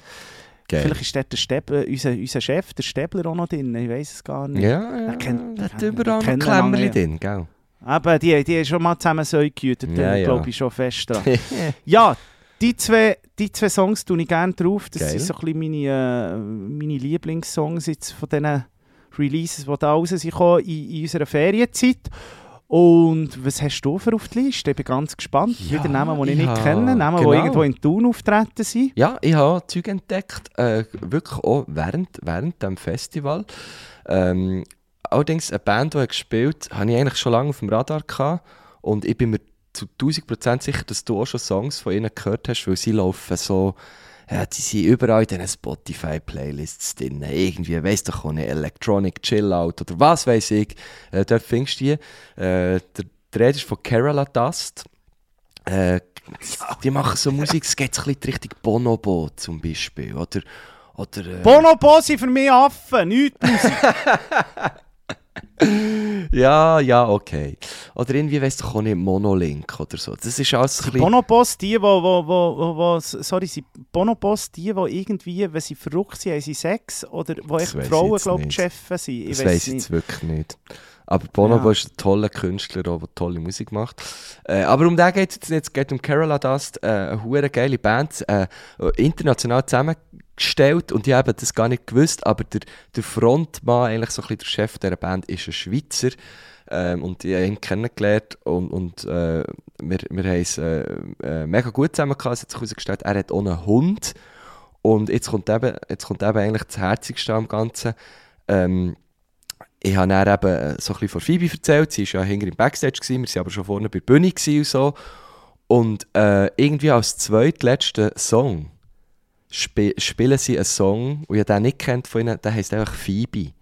Geil. Vielleicht ist dort der Stäbler, unser, unser Chef, der Stäbler, auch noch drin. Ich weiß es gar nicht. Ja, ja. Er kennt- der hat er überall noch Klemmerli drin, gell? Aber die, die haben schon mal zusammen so gehütet, Ja, ja. glaube ich schon fest dran. ja, die zwei, die zwei Songs tue ich gerne drauf. Das Geil. sind so ein bisschen meine, äh, meine Lieblingssongs jetzt von diesen Releases, die da raus sind in, in unserer Ferienzeit. Und was hast du für auf die Liste? Ich bin ganz gespannt. Ja, Wieder Namen, die ich ich nicht kenne, Namen, genau. die irgendwo in Thun auftreten sind. Ja, ich habe Zeug entdeckt, äh, wirklich auch während, während dem Festival. Ähm, allerdings eine Band, die hat gespielt habe ich eigentlich schon lange auf dem Radar gehabt. Und ich bin mir zu 1000% sicher, dass du auch schon Songs von ihnen gehört hast, weil sie laufen so, ja, die sind überall in diesen Spotify-Playlists drin. Irgendwie, weiss doch auch nicht, Electronic Chill Out oder was weiß ich. Äh, dort findest du die. Äh, der, der ist von Kerala Dust. Äh, die machen so Musik, es geht ein bisschen Richtung Bonobo zum Beispiel. Oder, oder, äh, Bonobo sind für mich Affen, nichts Musik. ja, ja, okay. Oder irgendwie, weiss doch auch nicht, Monolink oder so. Das ist alles ein bisschen... Bonobos, die, wo, wo, wo, wo, sorry, sind Bonobos die, die irgendwie, wenn sie verrückt sind, haben sie Sex? Oder wo echt Frauen, glaube ich. Chefen sind? Ich das weiss weiss ich jetzt wirklich nicht. Aber Bonobo Ja. ist ein toller Künstler, der tolle Musik macht. Äh, aber um den geht es jetzt nicht. Es geht um Kerala Dust, äh, eine geile Band, äh, international zusammengestellt gestellt und ich habe das gar nicht gewusst, aber der, der Frontmann, eigentlich so ein bisschen der Chef dieser Band, ist ein Schweizer ähm, und ich habe ihn kennengelernt und, und äh, wir, wir haben es äh, äh, mega gut zusammen gehabt, es hat sich herausgestellt, er hat auch einen Hund und jetzt kommt eben, jetzt kommt eben eigentlich das Herzigste am Ganzen. Ähm, ich habe dann eben äh, so ein bisschen von Phoebe erzählt, sie war ja hinter im Backstage, gewesen, wir waren aber schon vorne bei der Bühne und so und äh, irgendwie als zweitletzten Song sp spielen sie einen Song, und ich den nicht kennt von ihnen, der heisst einfach Phoebe.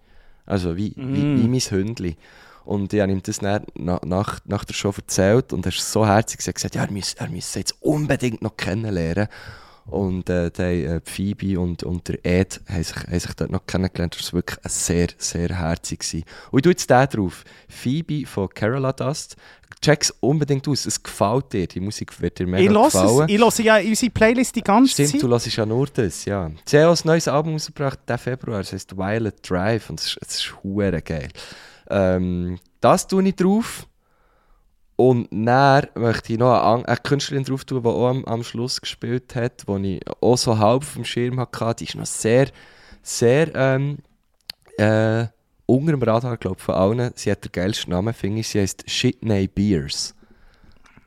Also wie, Mm. wie, wie mein Hündli. Und ich habe ihm das dann na, nach, nach der Show erzählt und er ist so herzig er hat gesagt, ja, er müsse, er müsse jetzt unbedingt noch kennenlernen. Und äh, die, äh, Phoebe und, und der Ed haben sich, haben sich dort noch kennengelernt. Das war wirklich sehr, sehr herzig. Gewesen. Und ich tue jetzt den drauf. Phoebe von Carola Dust. Check's unbedingt aus. Es gefällt dir. Die Musik wird dir mega Ich gefallen. es. Ich höre ja unsere Playlist die ganze Stimmt, Zeit. du hörst ja nur das, ja. Sie haben ein neues Album rausgebracht, diesen Februar, das heisst Violet Drive und es ist, es ist geil. Ähm, das tue ich drauf und dann möchte ich noch eine, Künstlerin drauf tun, die auch am, am Schluss gespielt hat, die ich auch so halb dem Schirm hatte. Die ist noch sehr, sehr ähm, äh, unter dem Radar, glaube ich, von allen. Sie hat den geilsten Namen, finde ich. Sie heisst Shitney Beers.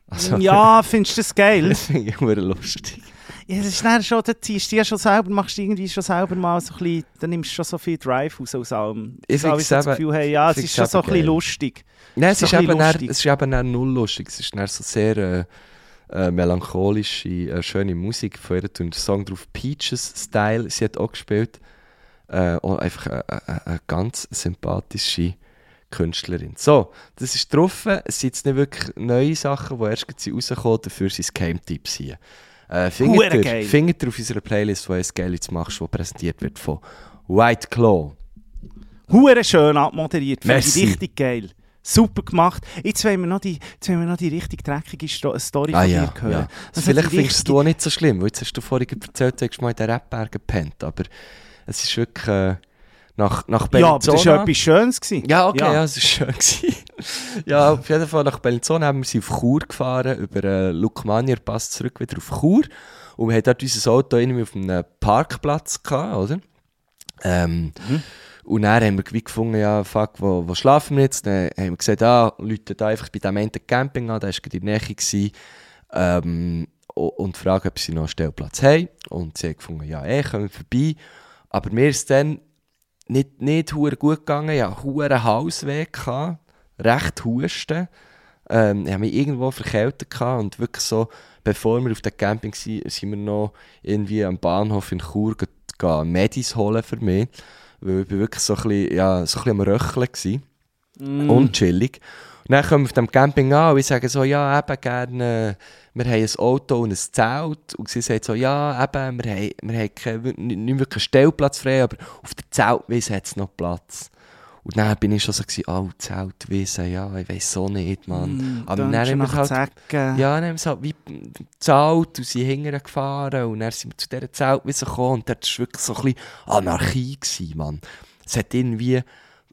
Also, Ja, findest du das geil? das finde ich hure lustig. Ja, das ist dann schon, dann ziehst du ja schon selber, machst du irgendwie schon selber mal so ein bisschen, dann nimmst du schon so viel Drive raus aus allem. Ich So habe so das Gefühl, hey, ja, es ist schon so ein bisschen lustig. Nein, es So ist, ein eben dann, es ist eben dann null lustig. Es ist dann so sehr äh, äh, melancholische, äh, schöne Musik von ihr. Und der Song drauf Peaches Style, sie hat auch gespielt. Äh, und einfach eine, ganz sympathische Künstlerin. So, das ist drauf. Es sind jetzt nicht wirklich neue Sachen, die erst gerade sind rausgekommen dafür sind es Game-Tipps hier. Äh, findet, Hure ihr, geil. findet ihr auf unserer Playlist, die jetzt geil jetzt machst, die präsentiert wird von White Claw. Hure schön abmoderiert, finde ich richtig geil. Super gemacht. Jetzt wollen wir noch die, jetzt wollen wir noch die richtig dreckige Sto Story Ah von ja, dir hören. ja. Das Vielleicht findest du auch nicht so schlimm, weil jetzt hast du vorhin erzählt, du hast mal in den Rapbergen gepennt, aber es ist wirklich äh, nach, nach Ja, aber das Bellinzona... war etwas Schönes. Gewesen. Ja, okay, ja, es war schön. gewesen. ja, auf jeden Fall nach Bellinzona haben wir sie auf Chur gefahren, über den Lukmanier Pass zurück wieder auf Chur und wir hatten dort unser Auto irgendwie auf einem Parkplatz gehabt, oder? Ähm, Und dann haben wir gefunden, ja, fuck, wo, wo schlafen wir jetzt? Dann haben wir gesagt, ah, Leute da einfach bei dem einen Camping an, der war gerade in der Nähe. Gewesen, ähm, und fragen, ob sie noch einen Stellplatz haben. Und sie haben gefunden, ja, eh, kommen wir vorbei. Aber mir ist dann nicht, nicht gut gegangen. Ich hatte hure Hausweg, gehabt, recht Husten. Ähm, ich habe mich irgendwo verkältet gehabt und wirklich so, bevor wir auf dem Camping waren, sind wir noch irgendwie am Bahnhof in Chur Medis holen für mich. Weil ich wirklich so ein bisschen, ja, so ein bisschen am Röcheln war. Unchillig. Und dann kommen wir auf dem Camping an und ich sage so, ja, eben gerne, wir haben ein Auto und ein Zelt. Und sie sagt so, ja, eben, wir haben, wir haben kein, nicht wirklich einen Stellplatz frei, aber auf der Zeltwiese hat es noch Platz. Und dann bin ich schon so, gewesen, oh, Zeltwiese, ja, ich weiß so nicht, Mann. aber dann haben wir halt, Zecken. ja, dann haben wir halt wie gezahlt und sind hinterher gefahren und dann sind wir zu dieser Zeltwiese gekommen und dort war wirklich so ein bisschen Anarchie, gewesen, Mann. Es hat irgendwie,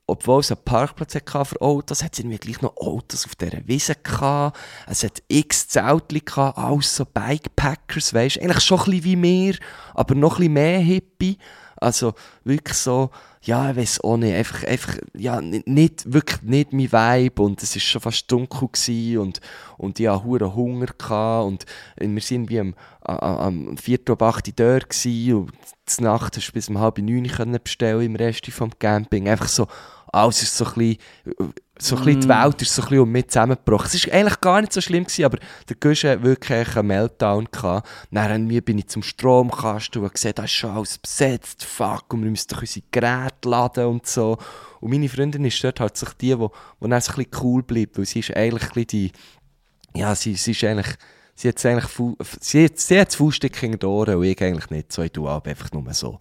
obwohl es einen Parkplatz hatte für Autos, hat es irgendwie gleich noch Autos auf dieser Wiese gehabt. Es hat x Zeltchen gehabt, alles so Bikepackers, weisst Eigentlich schon ein bisschen wie wir, aber noch ein bisschen mehr Hippie. Also wirklich so, ja, ich weiß auch nicht, einfach, einfach, ja, nicht, wirklich nicht mein Vibe und es war schon fast dunkel gewesen und, und ich hatte Hunger und wir sind wie am, am, am 4. oder 8. dort gewesen und die Nacht hast du bis um halb neun bestellen im Rest vom Camping, einfach so, alles ist so ein bisschen, so ein bisschen die Welt ist so ein bisschen um mich zusammengebrochen. Es war eigentlich gar nicht so schlimm, gewesen, aber der Gusch hat wirklich einen Meltdown gehabt. Dann irgendwie bin ich zum Stromkasten und habe gesehen, da ist schon alles besetzt, fuck, und wir müssen doch unsere Geräte laden und so. Und meine Freundin ist dort halt sich die, die, die dann so ein bisschen cool bleibt, weil sie ist eigentlich ein bisschen die, ja, sie, sie ist eigentlich, sie hat eigentlich, sie hat, sie hat das Faustdick in den Ohren und ich eigentlich nicht, so ich tue ab, einfach nur so.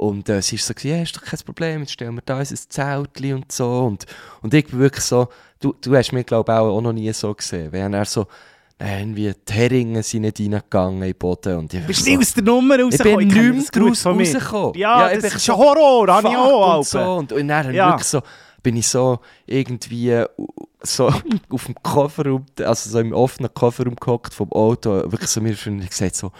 Und äh, sie ist so, ja, ist doch kein Problem, jetzt stellen wir da unser Zeltchen und so. Und, und ich bin wirklich so, du, du hast mich glaube ich auch, auch noch nie so gesehen, wenn er so, irgendwie die Heringe sind nicht reingegangen in den Boden. Und ich Bist so, du nicht aus der Nummer ich rausgekommen? bin kenne nicht mehr rausgekommen. Ja, ich das bin ist so, ein Horror, habe ich auch. und so. Und, und dann Ja. wirklich so, bin ich so irgendwie so auf dem Kofferraum, also so im offenen Kofferraum gehockt vom Auto, wirklich so mir schon gesagt so,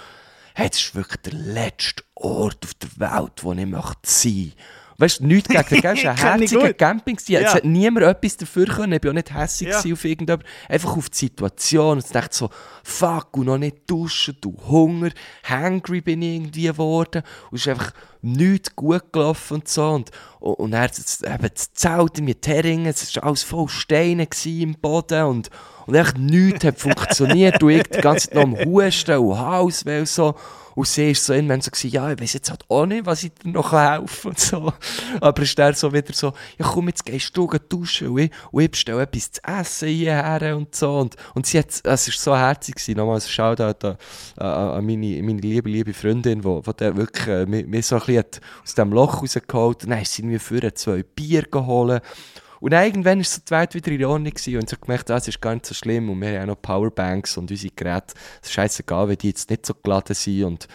hey, das ist wirklich der letzte Ort auf der Welt, wo ich möchte sein Weißt du, nichts gegen den Gast, ein Kenn ich herziger. Camping. Ja. Es hat niemand etwas dafür können. Ich war auch nicht hässlich Ja. auf irgendjemand. Einfach auf die Situation. Und ich dachte so, fuck, und noch nicht duschen, du Hunger, hungry bin ich irgendwie geworden. Und es ist einfach nichts gut gelaufen und so. Und, und, und dann eben das Zelt in mir Terringen, es war alles voll Steine im Boden. Und, und echt nichts hat funktioniert. Und ich die ganze Zeit noch am Husten und Hals, weil so. Und sie ist so irgendwann so gewesen, ja, ich weiß jetzt halt auch nicht, was ich dir noch helfen kann und so. Aber ist dann so wieder so, ja komm, jetzt gehst du duschen und ich, und ich bestelle etwas zu essen hierher und so. Und, und sie hat, es war so herzig nochmals ein Shoutout an, an, meine, meine liebe, liebe Freundin, die, die wirklich äh, mich, so ein bisschen hat aus dem Loch rausgeholt und dann ist sie mir für zwei Bier geholt. Und irgendwann war so die Welt wieder in Ordnung und ich habe gemerkt, das ist gar nicht so schlimm und wir haben auch noch Powerbanks und unsere Geräte, es ist scheißegal, wenn die jetzt nicht so geladen sind und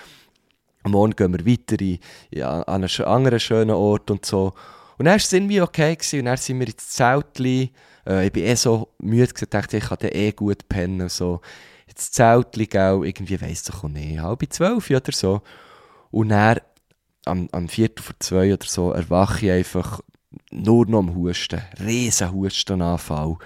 morgen gehen wir weiter in, ja, an einen anderen schönen Ort und so. Und dann war es irgendwie okay gewesen, und dann sind wir ins Zeltli, äh, ich bin eh so müde gewesen, dachte, ich kann dann eh gut pennen und so. Ins Zeltli, irgendwie weiss doch auch nicht, halb zwölf oder so. Und dann, am, am Viertel vor zwei oder so, erwache ich einfach nur noch am Husten. Riesen Hustenanfall.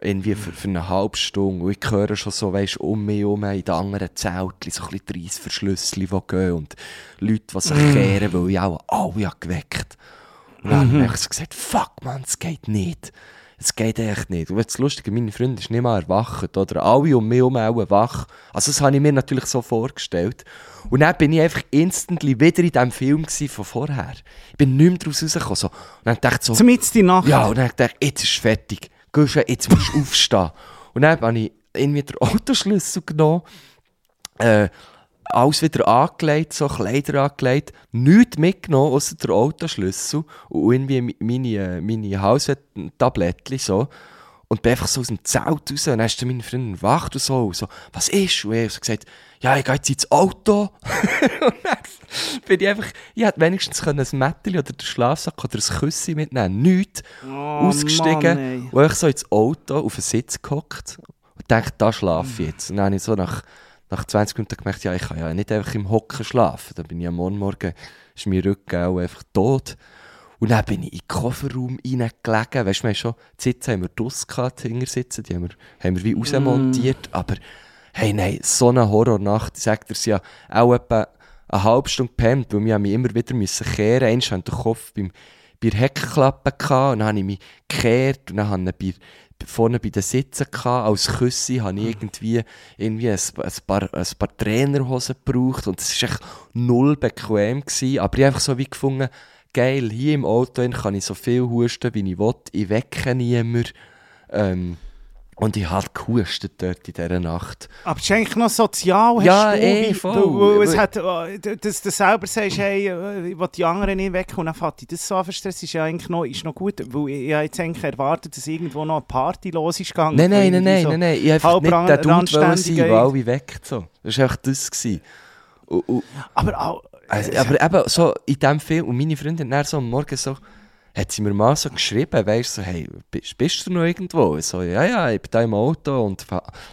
Irgendwie für, für eine halbe Stunde. Und ich höre schon so, weisst, um mich herum in den anderen Zeltchen so ein bisschen 30 Verschlüsse, die gehen und Leute, die sich kehren, weil ich auch alle habe geweckt Und dann habe ich so gesagt, fuck man, es geht nicht. Es geht echt nicht. Und das Lustige, meine Freundin ist nicht mal erwacht, oder? Alle um mich herum auch wach. Also das habe ich mir natürlich so vorgestellt. Und dann bin ich einfach instantly wieder in dem Film von vorher. Ich bin nicht mehr daraus rausgekommen. So. Und dann dachte ich so, Zum jetzt die Nacht. ja, und dann dachte ich, jetzt ist fertig. Gehst jetzt musst du aufstehen. Und dann habe ich irgendwie den Autoschlüssel genommen, äh, alles wieder angelegt, so Kleider angelegt, nichts mitgenommen, außer der Autoschlüssel und irgendwie meine, meine Haustablettchen so. Und bin einfach so aus dem Zelt raus und dann ist meine Freundin wacht und so, und so, was ist? Und habe so gesagt, ja, ich gehe jetzt ins Auto. und dann bin ich einfach, ich hätte wenigstens können ein Mättchen oder den Schlafsack oder ein Küssi mitnehmen Nichts. Oh, ausgestiegen Mann, und ich so ins Auto auf den Sitz gehockt und dachte, da schlafe ich jetzt. Und dann habe ich so nach, nach 20 Minuten gemerkt, ja, ich kann ja nicht einfach im Hocken schlafen. Dann bin ich am Morgen, morgen ist mein Rücken auch einfach tot. Und dann bin ich in den Kofferraum reingelegen. Weißt du, wir haben schon, die Sitze haben wir draus gehabt, die die haben wir, haben wir wie rausmontiert. Aber, hey, nein, so eine Horrornacht, ich sag dir, sie ja auch etwa eine halbe Stunde gepennt, weil wir mich immer wieder müssen kehren. Einst hatte den Kopf beim, bei der Heckklappe gehabt, und dann habe ich mich gekehrt und dann habe ich bei, vorne bei den Sitzen gehabt. Als Küsse habe ich irgendwie, irgendwie ein, ein, paar, ein paar Trainerhosen gebraucht und es war echt null bequem. Gewesen. Aber ich habe einfach so wie gefunden, geil, hier im Auto kann ich so viel husten, wie ich will. Ich wecke niemanden. Ähm, und ich habe gehustet dort in dieser Nacht. Aber es ist eigentlich noch sozial, hast Ja, du, eh, wie- voll. Weil, weil es Weil- hat, äh, dass du selber sagst, hey, äh, ich will die anderen nicht weg und dann fährt dich das so an verstressen, ist ja eigentlich noch, ist noch gut, weil ich, ich habe jetzt eigentlich erwartet, dass irgendwo noch eine Party los ist gegangen. Nein, nein, nein, nein, so nein, nein. Ich halb nicht der Dude sein, der alle weckt. So. Das war einfach das. Gewesen. Und, und, Aber auch, also, aber eben so in dem Film, und meine Freundin dann so am Morgen so, hat sie mir mal so geschrieben, weißt so, hey, bist, bist du noch irgendwo? So, ja, ja, ich bin da im Auto und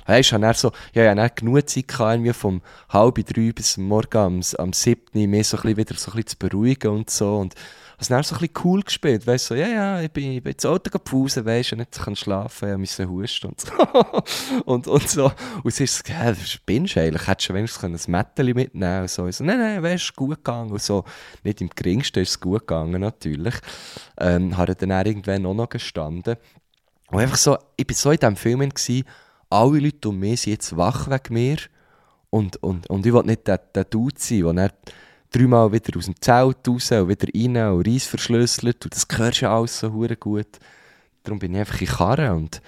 weißt dann so, ja, ja, dann genug Zeit gehabt, irgendwie vom halb drei bis morgen am, am siebten, mich so ein bisschen wieder so ein bisschen zu beruhigen und so und also dann so ein cool gespielt, weißt so, ja, ja, ich bin, ich bin ins Auto gepausen, weißt du, nicht kann schlafen, ich musste husten und so. und, und so. Und sie ist so, hä, du spinnst eigentlich, hättest du wenigstens ein Mätteli mitnehmen und so. Ich so, nein, nein, weißt du, gut gegangen und so. Nicht im geringsten ist es gut gegangen, natürlich. Ähm, habe dann auch irgendwann auch noch gestanden. Und einfach so, ich war so in diesem Film, gewesen, alle Leute um mich sind jetzt wach wegen mir. Und, und, und ich will nicht der, der Dude sein, der dreimal wieder aus dem Zelt raus und wieder rein und Reis verschlüsselt. Und das hörst du alles so gut. Darum bin ich einfach in Karre und,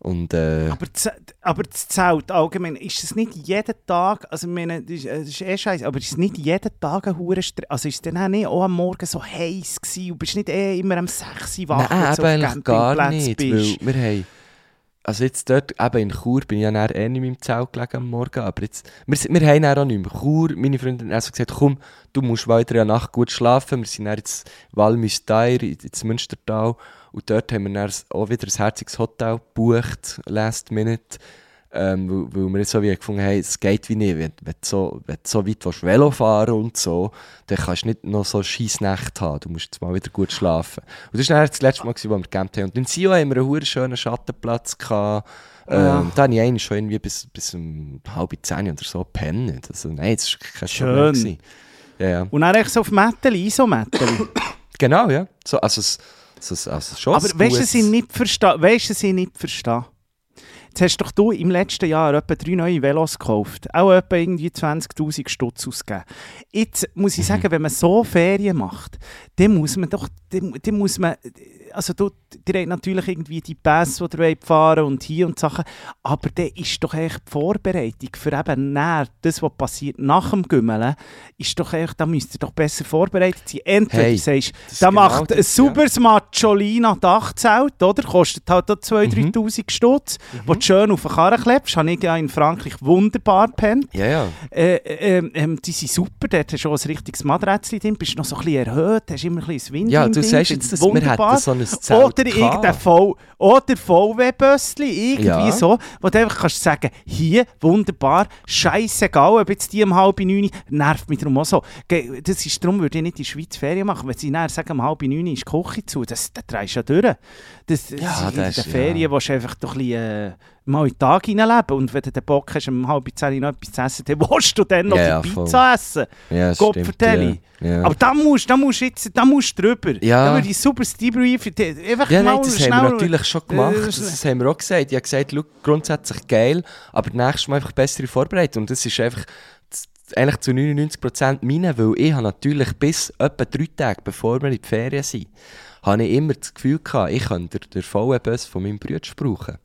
und äh, aber, das, aber das Zelt allgemein, ist es nicht jeden Tag, also ich meine, das ist, das ist eh scheiße, aber ist es nicht jeden Tag ein Stre- also ist es dann auch nicht auch am Morgen so heiß gewesen und bist nicht eh immer am 6 Uhr wach, Nein, eben so eigentlich gar nicht, bist? weil wir haben, also jetzt dort, eben in Chur, bin ich ja dann eh nicht mehr im Zelt gelegen am Morgen, aber jetzt, wir, wir haben dann auch nicht mehr. Chur, meine Freundin hat also gesagt, komm, du musst weiter in der Nacht gut schlafen, wir sind dann jetzt Walmüsteir, ins Münstertal, und dort haben wir dann auch wieder ein herziges Hotel gebucht, last minute, Ähm, weil, weil wir jetzt so wie gefunden haben, es geht wie nicht. Wenn, wenn, du so, wenn du so weit willst, Velo fahren und so, dann kannst du nicht noch so scheiß Nacht haben. Du musst jetzt mal wieder gut schlafen. Und das war dann das letzte Mal, gewesen, wo wir gecampt haben. Und in Sio haben wir einen schönen Schattenplatz gehabt. Ähm, Ja. Da habe ich eigentlich schon irgendwie bis, bis um halb zehn oder so gepennt. Also, nein, das war kein Schön. Ja, ja. Und dann so auf Mätteli, ISO-Mätteli. Genau, ja. So, also, so, es- also schon Aber ein weißt du, gutes- was ich nicht verstehe? Weißt du, was ich nicht verstehe? Jetzt hast doch du im letzten Jahr etwa drei neue Velos gekauft. Auch etwa irgendwie 20'000 Stutz ausgegeben. Jetzt muss Mhm. ich sagen, wenn man so Ferien macht, dann muss man doch, dann, dann muss man, also du, ihr habt natürlich irgendwie die Pässe, die ihr fahren und hier und Sachen, aber dann ist doch echt die Vorbereitung für eben näher, das, was passiert nach dem Gümmeln, ist doch echt, da müsst ihr doch besser vorbereitet sein. Entweder Hey, du sagst, das da genau macht ein das, ja. Macciolina Dachzelt, oder? Kostet halt auch 2'000, Mhm. 3'000 Stutz, wo du schön auf den Karren klebst. Habe ich ja in Frankreich wunderbar gepennt. Ja, ja. Äh, ähm, ähm, die sind super, dort hast du auch ein richtiges Maträtzchen drin, bist noch so ein bisschen erhöht, hast immer ein bisschen Wind Ja, du sagst jetzt, dass wir wunderbar. hätten so ein Zelt Oder irgendein. V oder VW-Bössli, irgendwie Ja. so, wo du einfach kannst sagen, hier, wunderbar, scheissegal, ob jetzt die um halb neun, nervt mich darum auch so. Das ist darum, würde ich nicht in der Schweiz Ferien machen, wenn sie nachher sagen, um halb neun ist die Küche zu, das, das drehst du ja durch. Das, das Ja, sind in den Ferien, ja. wo du einfach doch ein bisschen, äh, mal in den Tag hineinleben und wenn du den Bock hast, um halb zehn noch etwas zu essen, dann willst du dann noch Ja, die voll. Pizza essen. ja Gott vertelle. Ja. Ja. Aber da musst da musst du jetzt, da musst du drüber. Ja. Da würde ich super Debrief, einfach Ja, nein, das haben wir natürlich schon gemacht. Das, das haben wir auch gesagt. Ich habe gesagt, schau, grundsätzlich geil, aber nächstes Mal einfach bessere Vorbereitung. Und das ist einfach eigentlich zu 99% meine, weil ich habe natürlich bis etwa drei Tage, bevor wir in die Ferien sind, habe ich immer das Gefühl gehabt, ich könnte den, den VW-Bus von meinem Bruder brauchen.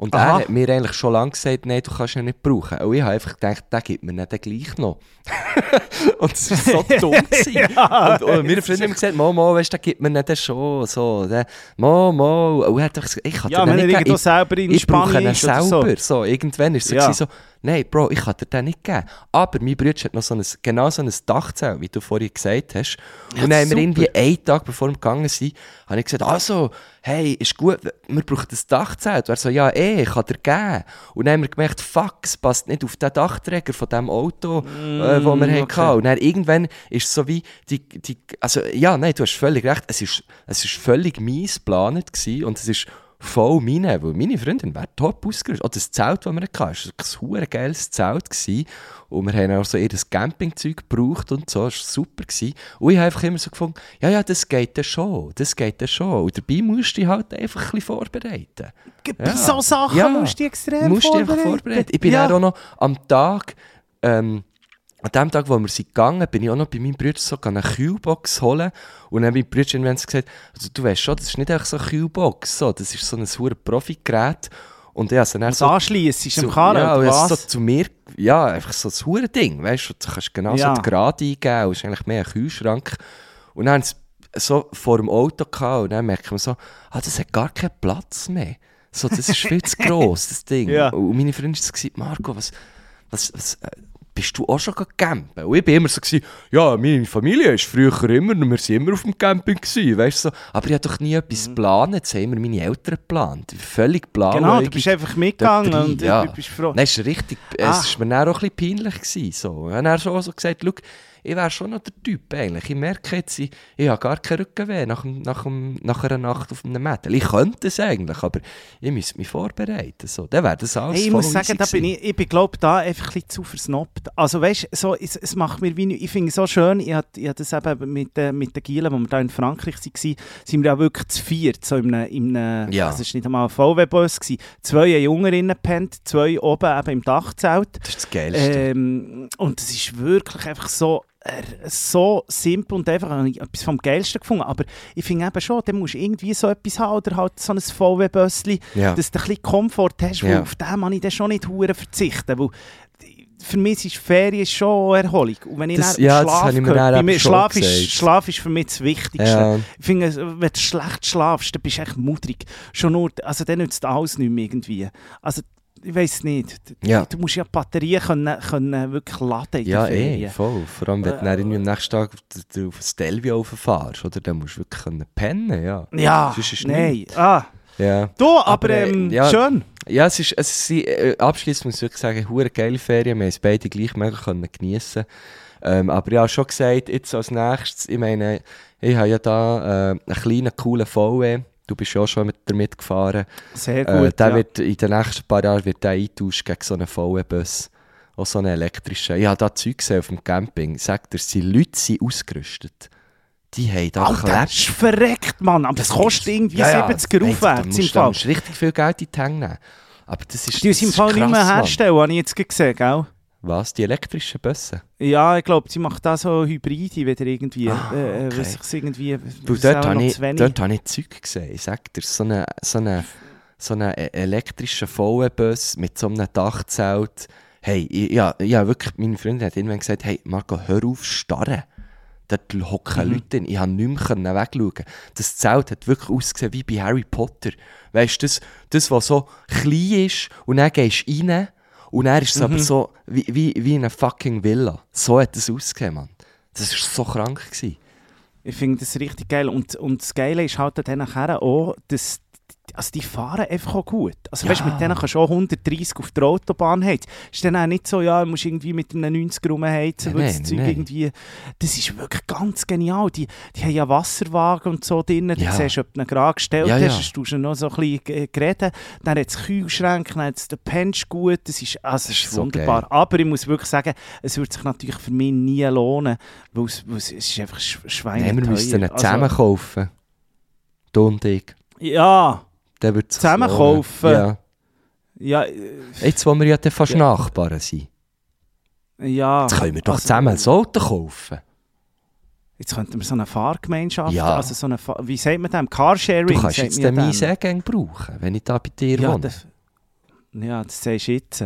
Und Aha. er hat mir eigentlich schon lange gesagt, nein, du kannst ihn nicht brauchen. Und ich habe einfach gedacht, der gibt mir nicht den gleich noch. und es war so dumm. Ja, und, und meine Freundin hat gesagt, Mo, Mo, weißt du, der gibt mir nicht den schon. So, Mo, Mo. Und er hat gesagt, ich kann Ja, den nicht geben. selber in Ich, ich brauche Spanien ihn selber. so. So. irgendwann war es Ja. so, nein, Bro, ich kann dir den nicht geben. Aber mein Bruder hat noch so ein, genau so ein Dachzelt, wie du vorhin gesagt hast. Ja, und dann haben wir irgendwie einen Tag, bevor wir gegangen sind, habe ich gesagt, also, hey, ist gut, wir brauchen das Dachzelt. Und er so, ja, eh, ich kann dir geben. Und dann haben wir gemerkt, fuck, es passt nicht auf den Dachträger von dem Auto, äh, wo wir Mm, hatten. okay. Und dann irgendwann ist es so wie, die, die, also, ja, nein, du hast völlig recht, es ist, es ist völlig mies geplant und es ist voll meine, weil meine Freundin wäre top ausgerüstet. Auch das Zelt, das wir hatten, war ein super geiles Zelt. Gewesen. Und wir haben auch so ihr Campingzeug gebraucht und so, das war super. Gewesen. Und ich habe einfach immer so gefunden, ja, ja, das geht ja schon, das geht ja schon. Und dabei musst du dich halt einfach ein bisschen vorbereiten. Bei Ja. so Sachen Ja. musst du dich extrem musst dich vorbereiten. einfach vorbereiten. Ich bin ja. auch noch am Tag, ähm, an dem Tag, wo wir sind gegangen, bin ich auch noch bei meinem Bruder so eine Kühlbox holen. Und dann hat mein Bruder irgendwann so gesagt, also, du weißt schon, das ist nicht einfach so eine Kühlbox, so, das ist so ein sauer Profi-Gerät. Und habe es dann so anschliessen ist im Karren, ja, oder er was? so zu mir, ja, einfach so das hure Ding, weißt du, du kannst genau Ja. so die Grad eingeben, ist eigentlich mehr ein Kühlschrank. Und dann so vor dem Auto gehabt, und dann merkt man so, ah, das hat gar keinen Platz mehr. So, das ist viel zu gross, das Ding. Ja. Und meine Freundin hat gesagt, Marco, was, was, was, äh, bist du auch schon campen? Und ich bin immer so, gewesen, ja, meine Familie ist früher immer, wir waren immer auf dem Camping, gewesen, weißt du, so. aber ich habe doch nie etwas geplant, das haben immer meine Eltern geplant, völlig blau. Genau, du bist einfach mitgegangen dort und ja. du bist froh. Nein, ist richtig, Ah. es ist mir dann auch ein bisschen peinlich gewesen, so. Ich habe dann schon so gesagt, schau, ich wäre schon noch der Typ eigentlich. Ich merke jetzt, ich, ich habe gar keinen Rückenweh nach, nach, nach einer Nacht auf einem Mädel. Ich könnte es eigentlich, aber ich müsste mich vorbereiten. So. Dann wäre das alles Hey, ich muss sagen, da bin ich, ich bin glaube da einfach ein bisschen zu versnobbt. Also weißt, so, es, es macht mir wie, nicht- ich finde es so schön, ich hatte ich hatte das eben mit, äh, mit den Gielen, wo wir da in Frankreich waren, sind wir ja wirklich zu viert, so in einem, in einem Ja. also es war nicht einmal ein VW-Bus, zwei Jüngerinnen gepennt, zwei oben eben im Dachzelt. Das ist das Geilste. Ähm, und es ist wirklich einfach so, so simpel und einfach etwas vom Geilsten gefunden. Aber ich finde eben schon, dann musst du irgendwie so etwas haben oder halt so ein VW-Bössli, ja. dass du ein bisschen Komfort hast, weil Ja. auf den kann ich dann schon nicht hure verzichten, weil für mich ist Ferien schon Erholung. Und wenn ich Das- dann ja, Schlaf ich mir bei mir, schon Schlaf, ist. Schlaf ist für mich das Wichtigste. Ja. Ich finde, wenn du schlecht schlafst, dann bist du echt mudrig. Schon nur, also dann nützt alles nicht mehr irgendwie. Also, ich weiß nicht. Ja. Du musst ja Batterien können, können wirklich laden in Ja, eh, voll. Vor allem, wenn du Äh, dann irgendwie am nächsten Tag auf, das Delvio rauffahrst, oder? Dann musst du wirklich können pennen, ja. Ja, nein. nichts. Ah, Ja. du, aber, Aber, äh, ähm, ja. schön. Ja, es ist, es ist äh, abschließend muss ich wirklich sagen, hure geile Ferien. Wir haben es beide gleich mega können geniessen. Ähm, aber habe schon gesagt, jetzt als nächstes, ich meine, ich habe ja da äh, einen kleinen, coolen VW. Du bist ja auch schon mit, damit gefahren. Sehr Äh, gut. der ja. wird in den nächsten paar Jahren wird der eingetauscht gegen so einen VW-Bus. Auch so einen elektrischen. Ich habe da Zeug gesehen auf dem Camping. Sagt er, die Leute sind ausgerüstet. Die haben da Alter, das ist verreckt, Mann. Aber das kostet irgendwie Ja, ja. 70er Hey, aufwärts im da Fall. musst richtig viel Geld in die Hände nehmen. Aber das ist Die uns das im Fall nicht krass, mehr Mann. herstellen, habe ich jetzt gesehen, gell? Was? Die elektrischen Busse? Ja, ich glaube, sie macht da so Hybride wieder irgendwie. Ah, äh, äh, okay. was sich irgendwie... Du, dort habe ich, dort habe ich Zeug gesehen. Ich sag dir, so einen so eine, so eine e- elektrischen VW-Bus mit so einem Dachzelt. Hey, ich, ja, ja, wirklich, meine Freundin hat irgendwann gesagt, hey, Marco, hör auf starren. Dort hocken Mhm. Leute drin. Ich konnte nicht mehr wegschauen. Das Zelt hat wirklich ausgesehen wie bei Harry Potter. Weißt du, das, das, was so klein ist und dann gehst du rein und dann ist es Mhm. aber so wie, wie, wie in einer fucking Villa. So hat es ausgesehen, Mann. Das war so krank. Gewesen. Ich finde das richtig geil. Und, und das Geile ist halt dann nachher auch, dass also die fahren einfach auch gut. Also weißt, Ja. mit denen kannst du auch 130 auf der Autobahn heizen. Ist dann auch nicht so, ja, du musst irgendwie mit einem 90er rumheizen, weil Nein, das Zeug nein. irgendwie... Das ist wirklich ganz genial. Die, die haben ja Wasserwagen und so drin. Du Ja. siehst, ob du ihn gerade gestellt Ja, hast, hast du schon noch so ein bisschen ge- geredet. Dann hat es Kühlschränke, dann hat es den Pensch gut. Das ist, also, das ist so wunderbar. geil. Aber ich muss wirklich sagen, es würde sich natürlich für mich nie lohnen, weil es, weil es, ist einfach sch schweineteuer. Nein, wir müssen ihn Also, zusammen kaufen. Du und ich. Ja, Der wird Zusammen kaufen? Ja. ja, äh, Jetzt, wo wir ja dann fast Ja. Nachbarn sind. ja. Jetzt können wir doch Also, zusammen ein Auto kaufen. Jetzt könnten wir so eine Fahrgemeinschaft, Ja. also so eine, Fa wie sagt man das, Carsharing? Du kannst jetzt den meinen dem. Sägegang brauchen, wenn ich da bei dir ja, wohne. das, ja, das sagst du jetzt.